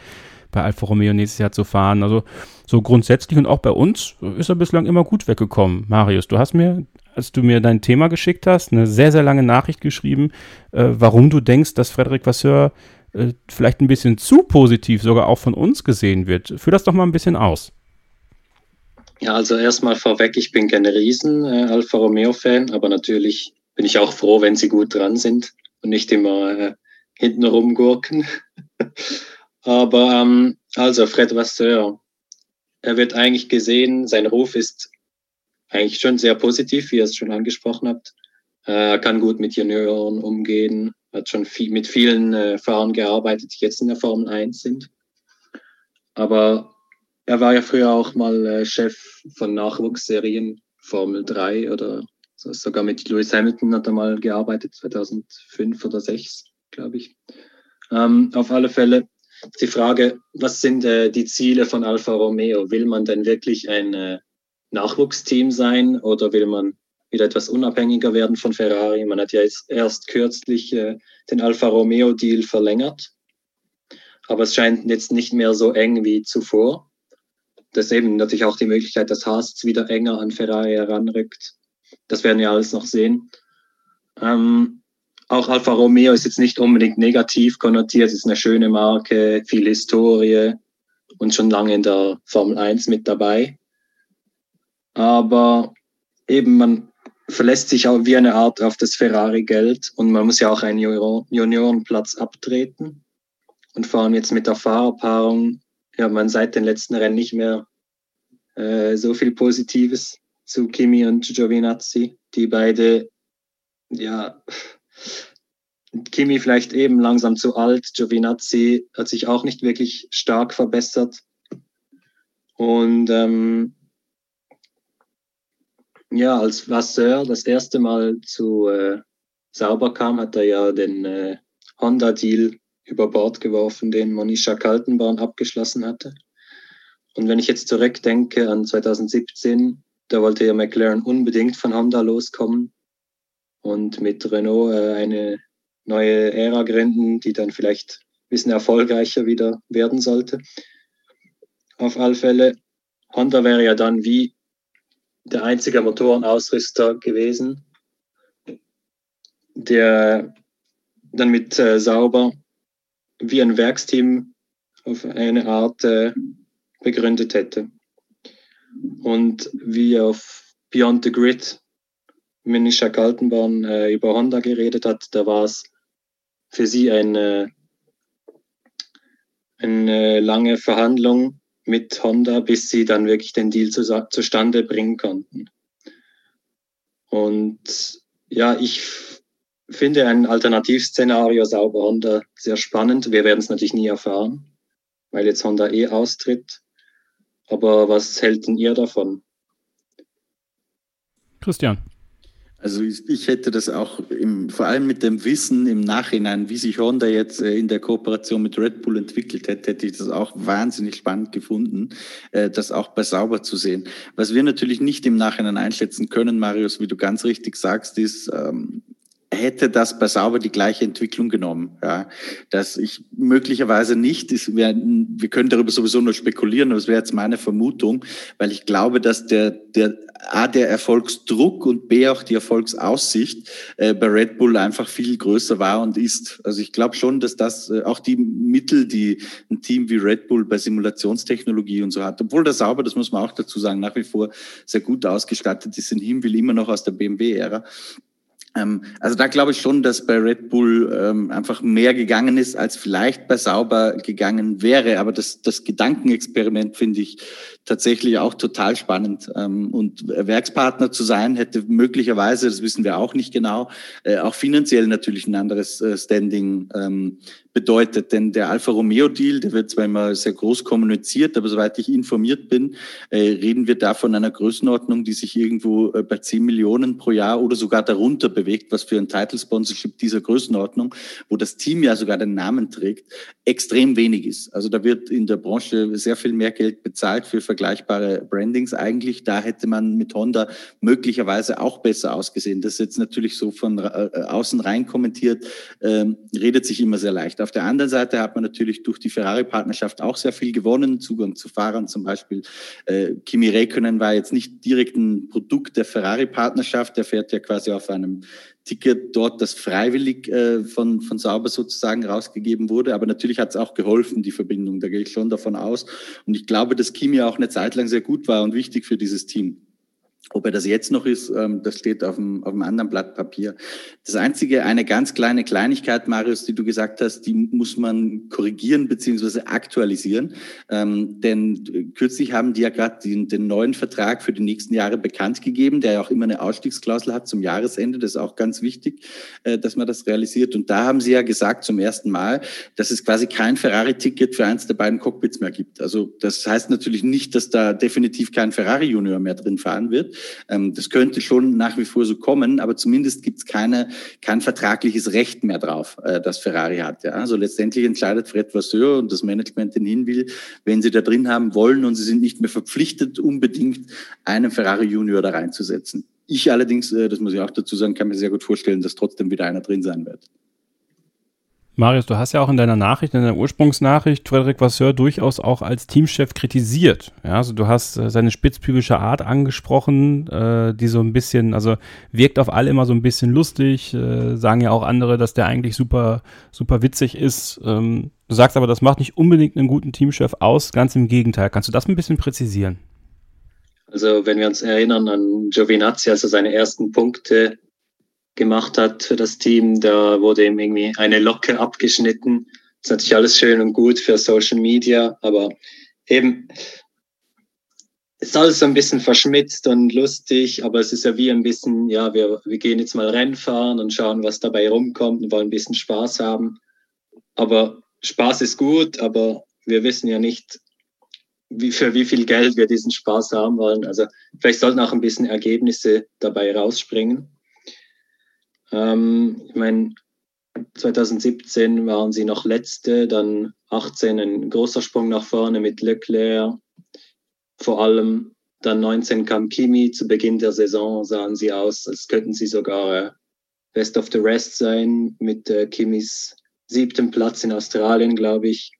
[SPEAKER 3] bei Alfa Romeo nächstes Jahr zu fahren, also so grundsätzlich und auch bei uns ist er bislang immer gut weggekommen. Marius, du hast mir, als du mir dein Thema geschickt hast, eine sehr, sehr lange Nachricht geschrieben, äh, warum du denkst, dass Frederik Vasseur äh, vielleicht ein bisschen zu positiv sogar auch von uns gesehen wird. Führ das doch mal ein bisschen aus.
[SPEAKER 8] Ja, also erstmal vorweg, ich bin kein Riesen äh, Alfa Romeo-Fan, aber natürlich bin ich auch froh, wenn sie gut dran sind und nicht immer äh, hinten rumgurken. [laughs] aber ähm, also Fred Vasseur, er wird eigentlich gesehen, sein Ruf ist eigentlich schon sehr positiv, wie ihr es schon angesprochen habt. Äh, er kann gut mit Junioren umgehen, hat schon viel, mit vielen äh, Fahrern gearbeitet, die jetzt in der Formel 1 sind. Aber er war ja früher auch mal äh, Chef von Nachwuchsserien, Formel 3 oder sogar mit Lewis Hamilton hat er mal gearbeitet, 2005 oder 2006, glaube ich. Ähm, auf alle Fälle die Frage, was sind äh, die Ziele von Alfa Romeo? Will man denn wirklich ein äh, Nachwuchsteam sein oder will man wieder etwas unabhängiger werden von Ferrari? Man hat ja jetzt erst kürzlich äh, den Alfa Romeo Deal verlängert, aber es scheint jetzt nicht mehr so eng wie zuvor. Das ist eben natürlich auch die Möglichkeit, dass Haas wieder enger an Ferrari heranrückt. Das werden wir alles noch sehen. Ähm, auch Alfa Romeo ist jetzt nicht unbedingt negativ konnotiert, es ist eine schöne Marke, viel Historie und schon lange in der Formel 1 mit dabei. Aber eben, man verlässt sich auch wie eine Art auf das Ferrari-Geld und man muss ja auch einen Juniorenplatz abtreten. Und vor allem jetzt mit der Fahrerpaarung, ja, man seit den letzten Rennen nicht mehr äh, so viel Positives zu Kimi und Giovinazzi, die beide, ja, Kimi vielleicht eben langsam zu alt. Giovinazzi hat sich auch nicht wirklich stark verbessert. Und ähm, ja, als Vasseur das erste Mal zu äh, Sauber kam, hat er ja den äh, Honda-Deal über Bord geworfen, den Monisha Kaltenborn abgeschlossen hatte. Und wenn ich jetzt zurückdenke an 2017, da wollte ja McLaren unbedingt von Honda loskommen und mit Renault äh, eine neue Ära gründen, die dann vielleicht ein bisschen erfolgreicher wieder werden sollte. Auf alle Fälle, Honda wäre ja dann wie der einzige Motorenausrüster gewesen, der dann mit äh, Sauber wie ein Werksteam auf eine Art äh, begründet hätte. Und wie auf Beyond the Grid Minisha Kaltenborn äh, über Honda geredet hat, da war es für sie eine, eine lange Verhandlung mit Honda, bis sie dann wirklich den Deal zu, zustande bringen konnten. Und ja, ich finde ein Alternativszenario sauber Honda sehr spannend. Wir werden es natürlich nie erfahren, weil jetzt Honda eh austritt. Aber was hält denn ihr davon?
[SPEAKER 3] Christian.
[SPEAKER 4] Also ich, hätte das auch im, vor allem mit dem Wissen im Nachhinein, wie sich Honda jetzt äh, in der Kooperation mit Red Bull entwickelt hätte, hätte ich das auch wahnsinnig spannend gefunden, äh, das auch bei Sauber zu sehen. Was wir natürlich nicht im Nachhinein einschätzen können, Marius, wie du ganz richtig sagst, ist, ähm, hätte das bei Sauber die gleiche Entwicklung genommen. Ja, dass ich möglicherweise nicht, ist, wir, wir können darüber sowieso nur spekulieren, aber es wäre jetzt meine Vermutung, weil ich glaube, dass der, der A, der Erfolgsdruck und B, auch die Erfolgsaussicht äh, bei Red Bull einfach viel größer war und ist. Also ich glaube schon, dass das äh, auch die Mittel, die ein Team wie Red Bull bei Simulationstechnologie und so hat, obwohl der Sauber, das muss man auch dazu sagen, nach wie vor sehr gut ausgestattet ist, in Himmel immer noch aus der BMW-Ära. Ähm, also da glaube ich schon, dass bei Red Bull ähm, einfach mehr gegangen ist, als vielleicht bei Sauber gegangen wäre. Aber das, das Gedankenexperiment finde ich tatsächlich auch total spannend. Ähm, und Werkspartner zu sein, hätte möglicherweise, das wissen wir auch nicht genau, äh, auch finanziell natürlich ein anderes äh, Standing ähm, bedeutet. Denn der Alfa Romeo Deal, der wird zwar immer sehr groß kommuniziert, aber soweit ich informiert bin, äh, reden wir da von einer Größenordnung, die sich irgendwo bei 10 Millionen pro Jahr oder sogar darunter bewegt, was für ein Title Sponsorship dieser Größenordnung, wo das Team ja sogar den Namen trägt, extrem wenig ist. Also da wird in der Branche sehr viel mehr Geld bezahlt für vergleichbare Brandings eigentlich. Da hätte man mit Honda möglicherweise auch besser ausgesehen. Das ist jetzt natürlich so von äh, außen rein kommentiert, ähm, redet sich immer sehr leicht. Auf der anderen Seite hat man natürlich durch die Ferrari-Partnerschaft auch sehr viel gewonnen, Zugang zu Fahrern zum Beispiel. Äh, Kimi Räikkönen war jetzt nicht direkt ein Produkt der Ferrari-Partnerschaft, der fährt ja quasi auf einem Ticket dort, das freiwillig äh, von, von Sauber sozusagen rausgegeben wurde. Aber natürlich hat es auch geholfen, die Verbindung. Da gehe ich schon davon aus. Und ich glaube, dass Kimi auch eine Zeit lang sehr gut war und wichtig für dieses Team. Ob er das jetzt noch ist, ähm, das steht auf dem, auf dem anderen Blatt Papier. Das Einzige, eine ganz kleine Kleinigkeit, Marius, die du gesagt hast, die muss man korrigieren beziehungsweise aktualisieren. Ähm, denn kürzlich haben die ja gerade den, den, neuen Vertrag für die nächsten Jahre bekannt gegeben, der ja auch immer eine Ausstiegsklausel hat zum Jahresende. Das ist auch ganz wichtig, äh, dass man das realisiert. Und da haben sie ja gesagt zum ersten Mal, dass es quasi kein Ferrari-Ticket für eins der beiden Cockpits mehr gibt. Also das heißt natürlich nicht, dass da definitiv kein Ferrari-Junior mehr drin fahren wird. Ähm, das könnte schon nach wie vor so kommen, aber zumindest gibt es keine, kein vertragliches Recht mehr drauf, äh, das Ferrari hat. Ja? Also letztendlich entscheidet Fred Vasseur und das Management den Hinwill, wenn sie da drin haben wollen und sie sind nicht mehr verpflichtet, unbedingt einen Ferrari Junior da reinzusetzen. Ich allerdings, äh, das muss ich auch dazu sagen, kann mir sehr gut vorstellen, dass trotzdem wieder einer drin sein wird.
[SPEAKER 3] Marius, du hast ja auch in deiner Nachricht, in deiner Ursprungsnachricht Frederik Vasseur durchaus auch als Teamchef kritisiert. Ja, also du hast äh, seine spitzbübische Art angesprochen, äh, die so ein bisschen, also wirkt auf alle immer so ein bisschen lustig, äh, sagen ja auch andere, dass der eigentlich super, super witzig ist. Ähm, du sagst aber, das macht nicht unbedingt einen guten Teamchef aus, ganz im Gegenteil. Kannst du das ein bisschen präzisieren?
[SPEAKER 8] Also wenn wir uns erinnern an Giovinazzi, also seine ersten Punkte gemacht hat für das Team. Da wurde ihm irgendwie eine Locke abgeschnitten. Das ist natürlich alles schön und gut für Social Media, aber eben ist alles so ein bisschen verschmitzt und lustig, aber es ist ja wie ein bisschen, ja, wir, wir gehen jetzt mal Rennen fahren und schauen, was dabei rumkommt und wollen ein bisschen Spaß haben. Aber Spaß ist gut, aber wir wissen ja nicht, wie, für wie viel Geld wir diesen Spaß haben wollen. Also vielleicht sollten auch ein bisschen Ergebnisse dabei rausspringen. Ähm, ich meine, 2017 waren sie noch letzte, dann 18 ein großer Sprung nach vorne mit Leclerc. Vor allem dann 19 kam Kimi. Zu Beginn der Saison sahen sie aus, als könnten sie sogar äh, Best of the Rest sein mit äh, Kimis siebten Platz in Australien, glaube ich.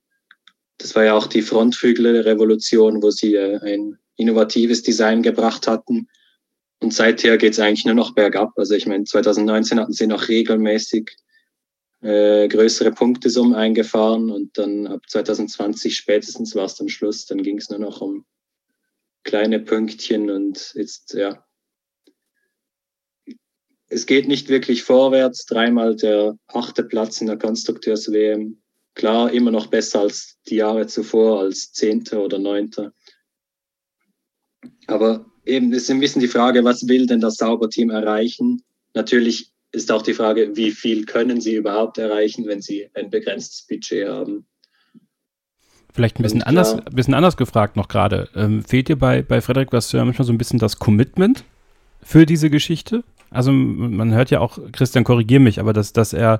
[SPEAKER 8] Das war ja auch die Frontflügel-Revolution, wo sie äh, ein innovatives Design gebracht hatten. Und seither geht es eigentlich nur noch bergab. Also ich meine, 2019 hatten sie noch regelmäßig äh, größere Punktesummen eingefahren und dann ab 2020 spätestens war es am Schluss. Dann ging es nur noch um kleine Pünktchen und jetzt, ja. Es geht nicht wirklich vorwärts. Dreimal der achte Platz in der Konstrukteurs-WM. Klar, immer noch besser als die Jahre zuvor, als Zehnter oder Neunter. Aber eben ist ein bisschen die Frage, was will denn das Sauberteam erreichen? Natürlich ist auch die Frage, wie viel können sie überhaupt erreichen, wenn sie ein begrenztes Budget haben.
[SPEAKER 3] Vielleicht ein bisschen, Und, anders, ja. bisschen anders gefragt noch gerade. Ähm, fehlt dir bei, bei Frederik Vasseur manchmal so ein bisschen das Commitment für diese Geschichte? Also man hört ja auch, Christian, korrigier mich, aber dass, dass er äh,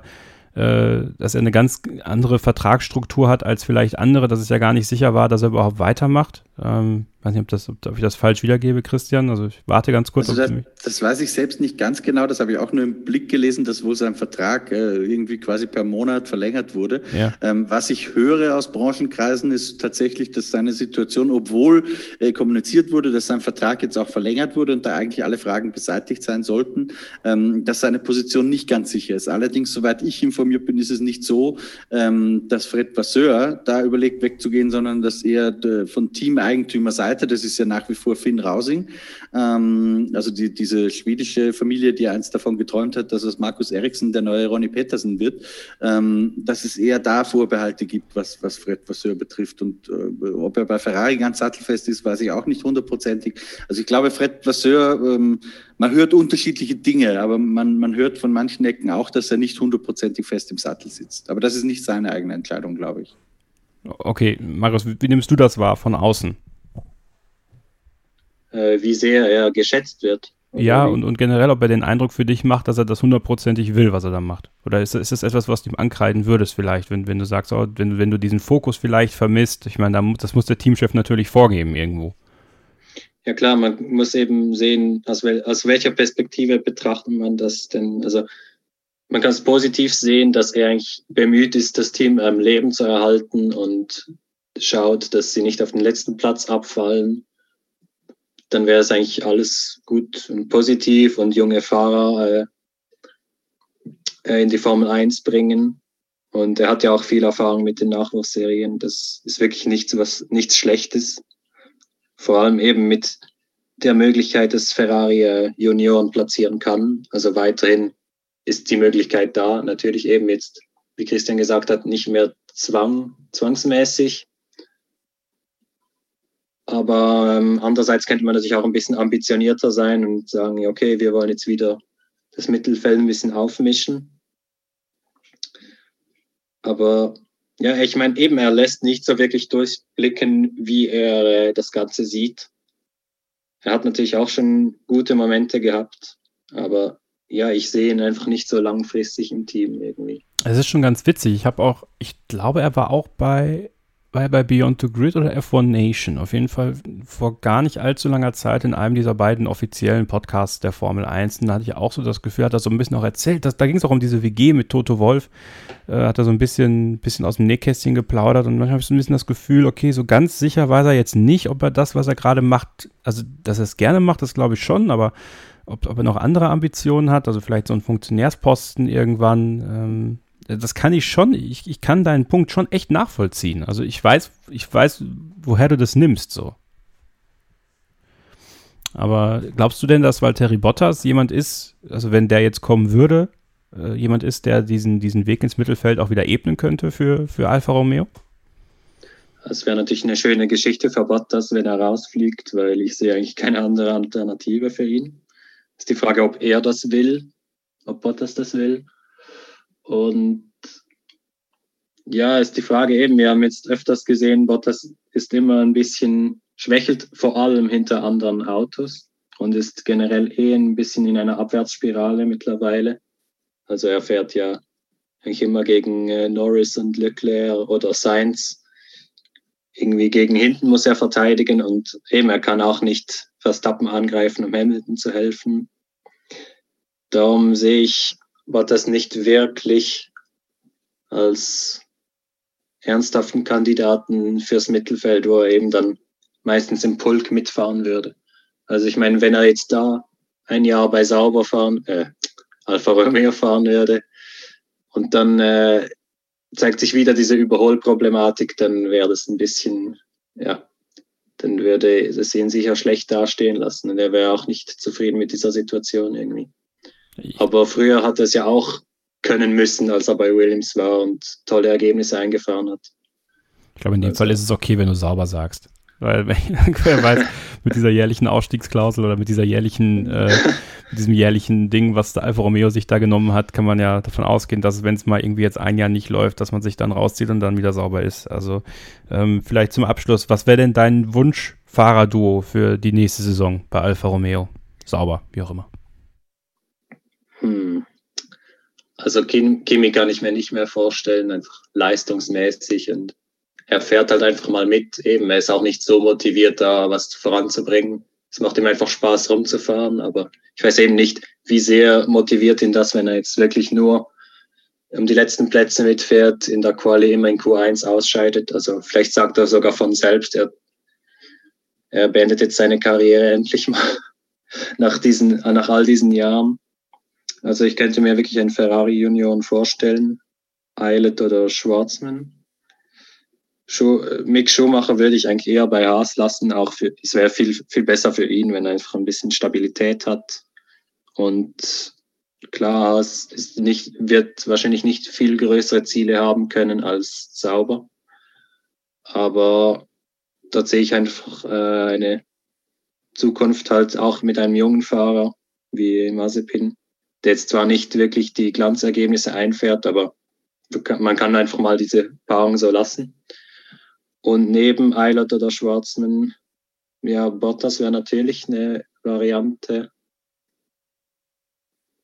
[SPEAKER 3] dass er eine ganz andere Vertragsstruktur hat als vielleicht andere, dass es ja gar nicht sicher war, dass er überhaupt weitermacht. Ähm, weiß nicht, ob, das, ob ich das falsch wiedergebe, Christian. Also ich warte ganz kurz.
[SPEAKER 4] Also das, das, weiß ich selbst nicht ganz genau. Das habe ich auch nur im Blick gelesen, dass wohl sein Vertrag äh, irgendwie quasi per Monat verlängert wurde. Ja. Ähm, was ich höre aus Branchenkreisen ist tatsächlich, dass seine Situation, obwohl äh, kommuniziert wurde, dass sein Vertrag jetzt auch verlängert wurde und da eigentlich alle Fragen beseitigt sein sollten, ähm, dass seine Position nicht ganz sicher ist. Allerdings, soweit ich informiert bin, ist es nicht so, ähm, dass Fred Vasseur da überlegt wegzugehen, sondern dass er äh, von Teameigentümerseite das ist ja nach wie vor Finn Rausing, ähm, also die, diese schwedische Familie, die einst davon geträumt hat, dass es Markus Eriksson der neue Ronny Petersen wird, ähm, dass es eher da Vorbehalte gibt, was, was Fred Vasseur betrifft. Und äh, ob er bei Ferrari ganz sattelfest ist, weiß ich auch nicht hundertprozentig. Also ich glaube, Fred Vasseur, ähm, man hört unterschiedliche Dinge, aber man, man hört von manchen Ecken auch, dass er nicht hundertprozentig fest im Sattel sitzt. Aber das ist nicht seine eigene Entscheidung, glaube ich.
[SPEAKER 3] Okay, Marius, wie nimmst du das wahr von außen?
[SPEAKER 8] äh, wie sehr er geschätzt wird.
[SPEAKER 3] Ja, und, und generell, ob er den Eindruck für dich macht, dass er das hundertprozentig will, was er da macht. Oder ist, ist das etwas, was du ihm ankreiden würdest vielleicht, wenn, wenn du sagst, oh, wenn, wenn du diesen Fokus vielleicht vermisst? Ich meine, da, das muss der Teamchef natürlich vorgeben irgendwo.
[SPEAKER 8] Ja klar, man muss eben sehen, aus, wel, aus welcher Perspektive betrachtet man das denn. Also man kann es positiv sehen, dass er eigentlich bemüht ist, das Team am Leben zu erhalten und schaut, dass sie nicht auf den letzten Platz abfallen dann wäre es eigentlich alles gut und positiv und junge Fahrer äh, äh, in die Formel 1 bringen. Und er hat ja auch viel Erfahrung mit den Nachwuchsserien. Das ist wirklich nichts, was, nichts Schlechtes. Vor allem eben mit der Möglichkeit, dass Ferrari äh, Junioren platzieren kann. Also weiterhin ist die Möglichkeit da. Natürlich eben jetzt, wie Christian gesagt hat, nicht mehr zwang, zwangsmäßig. Aber ähm, andererseits könnte man natürlich auch ein bisschen ambitionierter sein und sagen, okay, wir wollen jetzt wieder das Mittelfeld ein bisschen aufmischen. Aber ja, ich meine, eben, er lässt nicht so wirklich durchblicken, wie er äh, das Ganze sieht. Er hat natürlich auch schon gute Momente gehabt, aber ja, ich sehe ihn einfach nicht so langfristig im Team irgendwie.
[SPEAKER 3] Es ist schon ganz witzig. Ich habe auch, ich glaube, er war auch bei war er bei Beyond the Grid oder F1 Nation? Auf jeden Fall vor gar nicht allzu langer Zeit in einem dieser beiden offiziellen Podcasts der Formel 1. Und da hatte ich auch so das Gefühl, hat er so ein bisschen auch erzählt, dass, da ging es auch um diese WG mit Toto Wolf, äh, hat er so ein bisschen, bisschen aus dem Nähkästchen geplaudert und manchmal habe ich so ein bisschen das Gefühl, okay, so ganz sicher weiß er jetzt nicht, ob er das, was er gerade macht, also dass er es gerne macht, das glaube ich schon, aber ob, ob, er noch andere Ambitionen hat, also vielleicht so einen Funktionärsposten irgendwann, ähm, das kann ich schon, ich, ich kann deinen Punkt schon echt nachvollziehen. Also ich weiß, ich weiß, woher du das nimmst, so. Aber glaubst du denn, dass Valtteri Bottas jemand ist, also wenn der jetzt kommen würde, äh, jemand ist, der diesen, diesen Weg ins Mittelfeld auch wieder ebnen könnte für, für Alfa Romeo?
[SPEAKER 8] Das wäre natürlich eine schöne Geschichte für Bottas, wenn er rausfliegt, weil ich sehe eigentlich keine andere Alternative für ihn. Ist die Frage, ob er das will, ob Bottas das will. Und ja, ist die Frage eben, wir haben jetzt öfters gesehen, Bottas ist immer ein bisschen, schwächelt vor allem hinter anderen Autos und ist generell eh ein bisschen in einer Abwärtsspirale mittlerweile. Also er fährt ja eigentlich immer gegen äh, Norris und Leclerc oder Sainz. Irgendwie gegen hinten muss er verteidigen und eben er kann auch nicht Verstappen angreifen, um Hamilton zu helfen. Darum sehe ich war das nicht wirklich als ernsthaften Kandidaten fürs Mittelfeld, wo er eben dann meistens im Pulk mitfahren würde. Also ich meine, wenn er jetzt da ein Jahr bei Sauber fahren, äh, Alfa Romeo fahren würde und dann äh, zeigt sich wieder diese Überholproblematik, dann wäre das ein bisschen, ja, dann würde es ihn sicher schlecht dastehen lassen und er wäre auch nicht zufrieden mit dieser Situation irgendwie. Aber früher hat er es ja auch können müssen, als er bei Williams war und tolle Ergebnisse eingefahren hat.
[SPEAKER 3] Ich glaube, in dem also. Fall ist es okay, wenn du sauber sagst. Weil, [laughs] wer weiß, [laughs] mit dieser jährlichen Ausstiegsklausel oder mit dieser jährlichen, äh, mit diesem jährlichen Ding, was der Alfa Romeo sich da genommen hat, kann man ja davon ausgehen, dass wenn es mal irgendwie jetzt ein Jahr nicht läuft, dass man sich dann rauszieht und dann wieder sauber ist. Also ähm, vielleicht zum Abschluss, was wäre denn dein Wunsch-Fahrerduo für die nächste Saison bei Alfa Romeo? Sauber, wie auch immer.
[SPEAKER 8] Also Kimi kann ich mir nicht mehr vorstellen, einfach leistungsmäßig und er fährt halt einfach mal mit. Eben, er ist auch nicht so motiviert, da was voranzubringen. Es macht ihm einfach Spaß rumzufahren, aber ich weiß eben nicht, wie sehr motiviert ihn das, wenn er jetzt wirklich nur um die letzten Plätze mitfährt, in der Quali immer in Q1 ausscheidet. Also vielleicht sagt er sogar von selbst, er, er beendet jetzt seine Karriere endlich mal [laughs] nach diesen, nach all diesen Jahren. Also ich könnte mir wirklich einen Ferrari Junioren vorstellen, Eilert oder Schwarzmann. Mick Schumacher würde ich eigentlich eher bei Haas lassen, auch für, es wäre viel, viel besser für ihn, wenn er einfach ein bisschen Stabilität hat. Und klar, Haas ist nicht, wird wahrscheinlich nicht viel größere Ziele haben können als Sauber. Aber dort sehe ich einfach äh, eine Zukunft halt auch mit einem jungen Fahrer wie Mazepin, der jetzt zwar nicht wirklich die Glanzergebnisse einfährt, aber man kann einfach mal diese Paarung so lassen. Und neben Eilert oder Schwarzmann, ja, Bottas wäre natürlich eine Variante.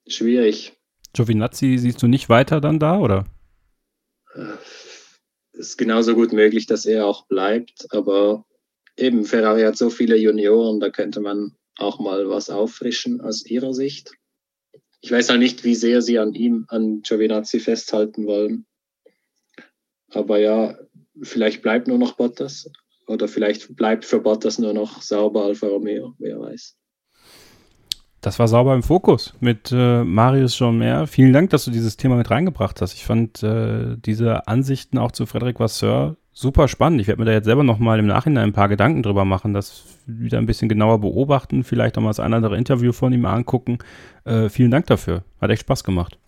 [SPEAKER 8] Schwierig.
[SPEAKER 3] Giovinazzi siehst du nicht weiter dann da, oder?
[SPEAKER 8] Es ist genauso gut möglich, dass er auch bleibt, aber eben Ferrari hat so viele Junioren, da könnte man auch mal was auffrischen aus ihrer Sicht. Ich weiß halt nicht, wie sehr sie an ihm, an Giovinazzi festhalten wollen. Aber ja, vielleicht bleibt nur noch Bottas oder vielleicht bleibt für Bottas nur noch sauber Alfa Romeo, wer weiß.
[SPEAKER 3] Das war sauber im Fokus mit äh, Marius Jean-Mer. Vielen Dank, dass du dieses Thema mit reingebracht hast. Ich fand äh, diese Ansichten auch zu Frederic Vasseur super spannend. Ich werde mir da jetzt selber nochmal im Nachhinein ein paar Gedanken drüber machen, das wieder ein bisschen genauer beobachten, vielleicht nochmal das ein oder andere Interview von ihm angucken. Äh, vielen Dank dafür. Hat echt Spaß gemacht.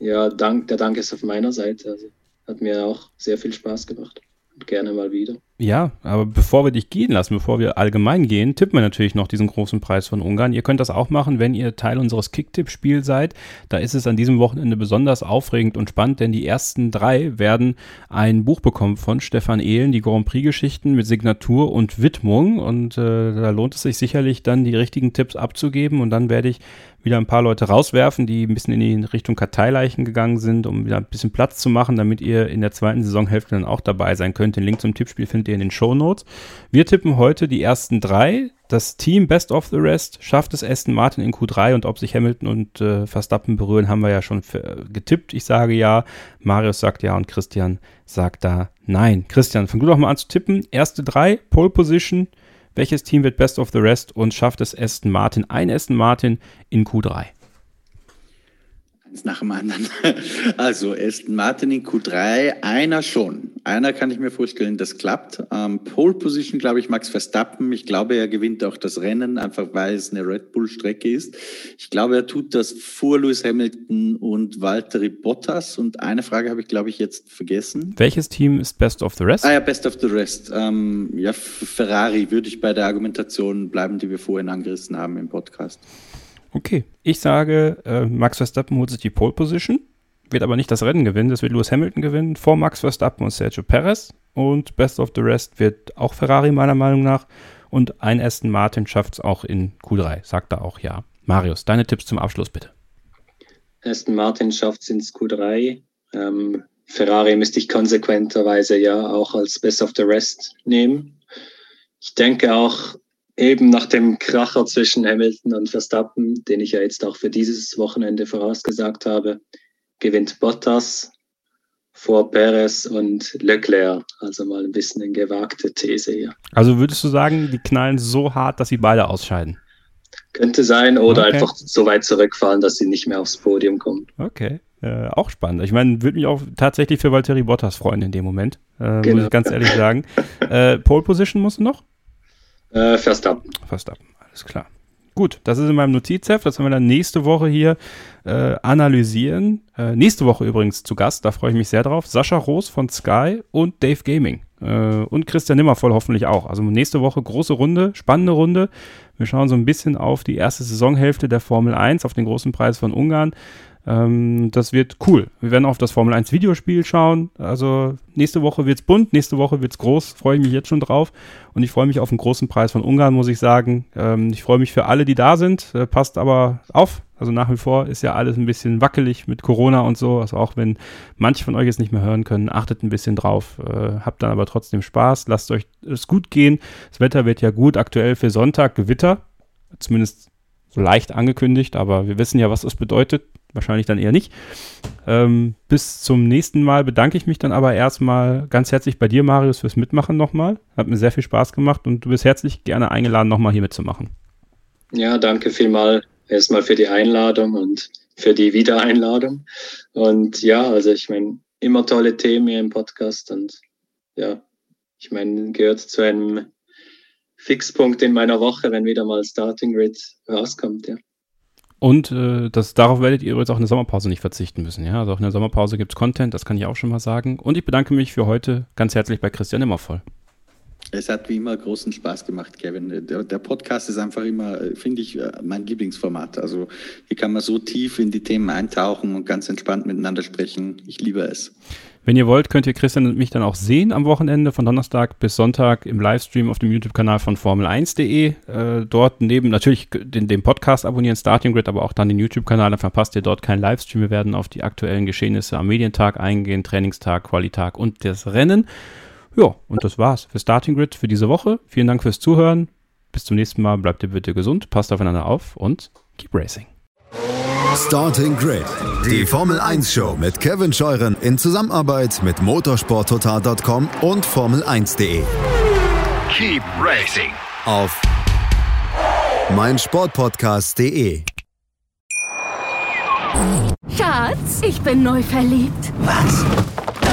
[SPEAKER 8] Ja, Dank, der Dank ist auf meiner Seite. Also hat mir auch sehr viel Spaß gemacht. Und gerne mal wieder.
[SPEAKER 3] Ja, aber bevor wir dich gehen lassen, bevor wir allgemein gehen, tippen wir natürlich noch diesen großen Preis von Ungarn. Ihr könnt das auch machen, wenn ihr Teil unseres Kicktipp-Spiels seid. Da ist es an diesem Wochenende besonders aufregend und spannend, denn die ersten drei werden ein Buch bekommen von Stefan Ehlen, die Grand Prix-Geschichten mit Signatur und Widmung. Und äh, da lohnt es sich sicherlich dann, die richtigen Tipps abzugeben. Und dann werde ich wieder ein paar Leute rauswerfen, die ein bisschen in die Richtung Karteileichen gegangen sind, um wieder ein bisschen Platz zu machen, damit ihr in der zweiten Saisonhälfte dann auch dabei sein könnt. Den Link zum Tippspiel findet ihr in den Show Notes. Wir tippen heute die ersten drei. Das Team Best of the Rest schafft es Aston Martin in Q3 und ob sich Hamilton und äh, Verstappen berühren, haben wir ja schon getippt. Ich sage ja, Marius sagt ja und Christian sagt da nein. Christian, fang du doch mal an zu tippen. Erste drei, Pole Position, welches Team wird Best of the Rest und schafft es Aston Martin, ein Aston Martin in Q3?
[SPEAKER 4] Eins nach dem anderen. [laughs] Also Aston Martin in Q3, einer schon. Einer kann ich mir vorstellen, das klappt. Ähm, Pole Position, glaube ich, Max Verstappen. Ich glaube, er gewinnt auch das Rennen, einfach weil es eine Red Bull-Strecke ist. Ich glaube, er tut das vor Lewis Hamilton und Valtteri Bottas. Und eine Frage habe ich, glaube ich, jetzt vergessen.
[SPEAKER 3] Welches Team ist Best of the Rest?
[SPEAKER 4] Ah ja, Best of the Rest. Ähm, ja, Ferrari würde ich bei der Argumentation bleiben, die wir vorhin angerissen haben im Podcast.
[SPEAKER 3] Okay, ich sage, äh, Max Verstappen holt sich die Pole Position, wird aber nicht das Rennen gewinnen, das wird Lewis Hamilton gewinnen, vor Max Verstappen und Sergio Perez. Und Best of the Rest wird auch Ferrari meiner Meinung nach. Und ein Aston Martin schafft es auch in Q3, sagt er auch ja. Marius, deine Tipps zum Abschluss bitte.
[SPEAKER 8] Aston Martin schafft es ins Q3. Ähm, Ferrari müsste ich konsequenterweise ja auch als Best of the Rest nehmen. Ich denke auch, eben nach dem Kracher zwischen Hamilton und Verstappen, den ich ja jetzt auch für dieses Wochenende vorausgesagt habe, gewinnt Bottas vor Perez und Leclerc. Also mal ein bisschen eine gewagte These hier.
[SPEAKER 3] Also würdest du sagen, die knallen so hart, dass sie beide ausscheiden?
[SPEAKER 8] Könnte sein oder okay. einfach so weit zurückfahren, dass sie nicht mehr aufs Podium kommen.
[SPEAKER 3] Okay. Äh, auch spannend. Ich meine, würde mich auch tatsächlich für Valtteri Bottas freuen in dem Moment. Äh, genau. Muss ich ganz ehrlich sagen. Äh, Pole Position musst du noch?
[SPEAKER 8] Äh, Verstappen.
[SPEAKER 3] Verstappen, alles klar. Gut, das ist in meinem Notizheft. Das werden wir dann nächste Woche hier äh, analysieren. Äh, nächste Woche übrigens zu Gast, da freue ich mich sehr drauf. Sascha Roos von Sky und Dave Gaming. Äh, und Christian Nimmervoll hoffentlich auch. Also nächste Woche große Runde, spannende Runde. Wir schauen so ein bisschen auf die erste Saisonhälfte der Formel 1, auf den großen Preis von Ungarn. Ähm, das wird cool. Wir werden auf das Formel 1 Videospiel schauen. Also nächste Woche wird's bunt, nächste Woche wird's groß. Freue ich mich jetzt schon drauf. Und ich freue mich auf den großen Preis von Ungarn, muss ich sagen. Ähm, ich freue mich für alle, die da sind. Äh, passt aber auf. Also nach wie vor ist ja alles ein bisschen wackelig mit Corona und so. Also auch wenn manche von euch es nicht mehr hören können, achtet ein bisschen drauf. Äh, habt dann aber trotzdem Spaß. Lasst euch es gut gehen. Das Wetter wird ja gut. Aktuell für Sonntag Gewitter. Zumindest so leicht angekündigt, aber wir wissen ja, was das bedeutet. Wahrscheinlich dann eher nicht. Ähm, bis zum nächsten Mal bedanke ich mich dann aber erstmal ganz herzlich bei dir, Marius, fürs Mitmachen nochmal. Hat mir sehr viel Spaß gemacht und du bist herzlich gerne eingeladen, nochmal hier mitzumachen.
[SPEAKER 8] Ja, danke vielmal erstmal für die Einladung und für die Wiedereinladung. Und ja, also ich meine, immer tolle Themen hier im Podcast und ja, ich meine, gehört zu einem Fixpunkt in meiner Woche, wenn wieder mal Starting Grid rauskommt, ja.
[SPEAKER 3] Und äh, das, darauf werdet ihr übrigens auch in der Sommerpause nicht verzichten müssen. Ja? Also auch in der Sommerpause gibt es Content, das kann ich auch schon mal sagen. Und ich bedanke mich für heute ganz herzlich bei Christian Immervoll.
[SPEAKER 4] Es hat wie immer großen Spaß gemacht, Kevin. Der, der Podcast ist einfach immer, finde ich, mein Lieblingsformat. Also hier kann man so tief in die Themen eintauchen und ganz entspannt miteinander sprechen. Ich liebe es.
[SPEAKER 3] Wenn ihr wollt, könnt ihr Christian und mich dann auch sehen am Wochenende von Donnerstag bis Sonntag im Livestream auf dem YouTube-Kanal von Formel1.de. Äh, dort neben natürlich den, den, Podcast abonnieren, Starting Grid, aber auch dann den YouTube-Kanal, dann verpasst ihr dort keinen Livestream. Wir werden auf die aktuellen Geschehnisse am Medientag eingehen, Trainingstag, Qualitag und das Rennen. Ja, und das war's für Starting Grid für diese Woche. Vielen Dank fürs Zuhören. Bis zum nächsten Mal. Bleibt ihr bitte gesund, passt aufeinander auf und keep racing.
[SPEAKER 1] Starting Grid, die Formel 1 Show mit Kevin Scheuren in Zusammenarbeit mit motorsporttotal.com und Formel1.de.
[SPEAKER 2] Keep racing
[SPEAKER 1] auf meinsportpodcast.de.
[SPEAKER 5] Schatz, ich bin neu verliebt.
[SPEAKER 6] Was?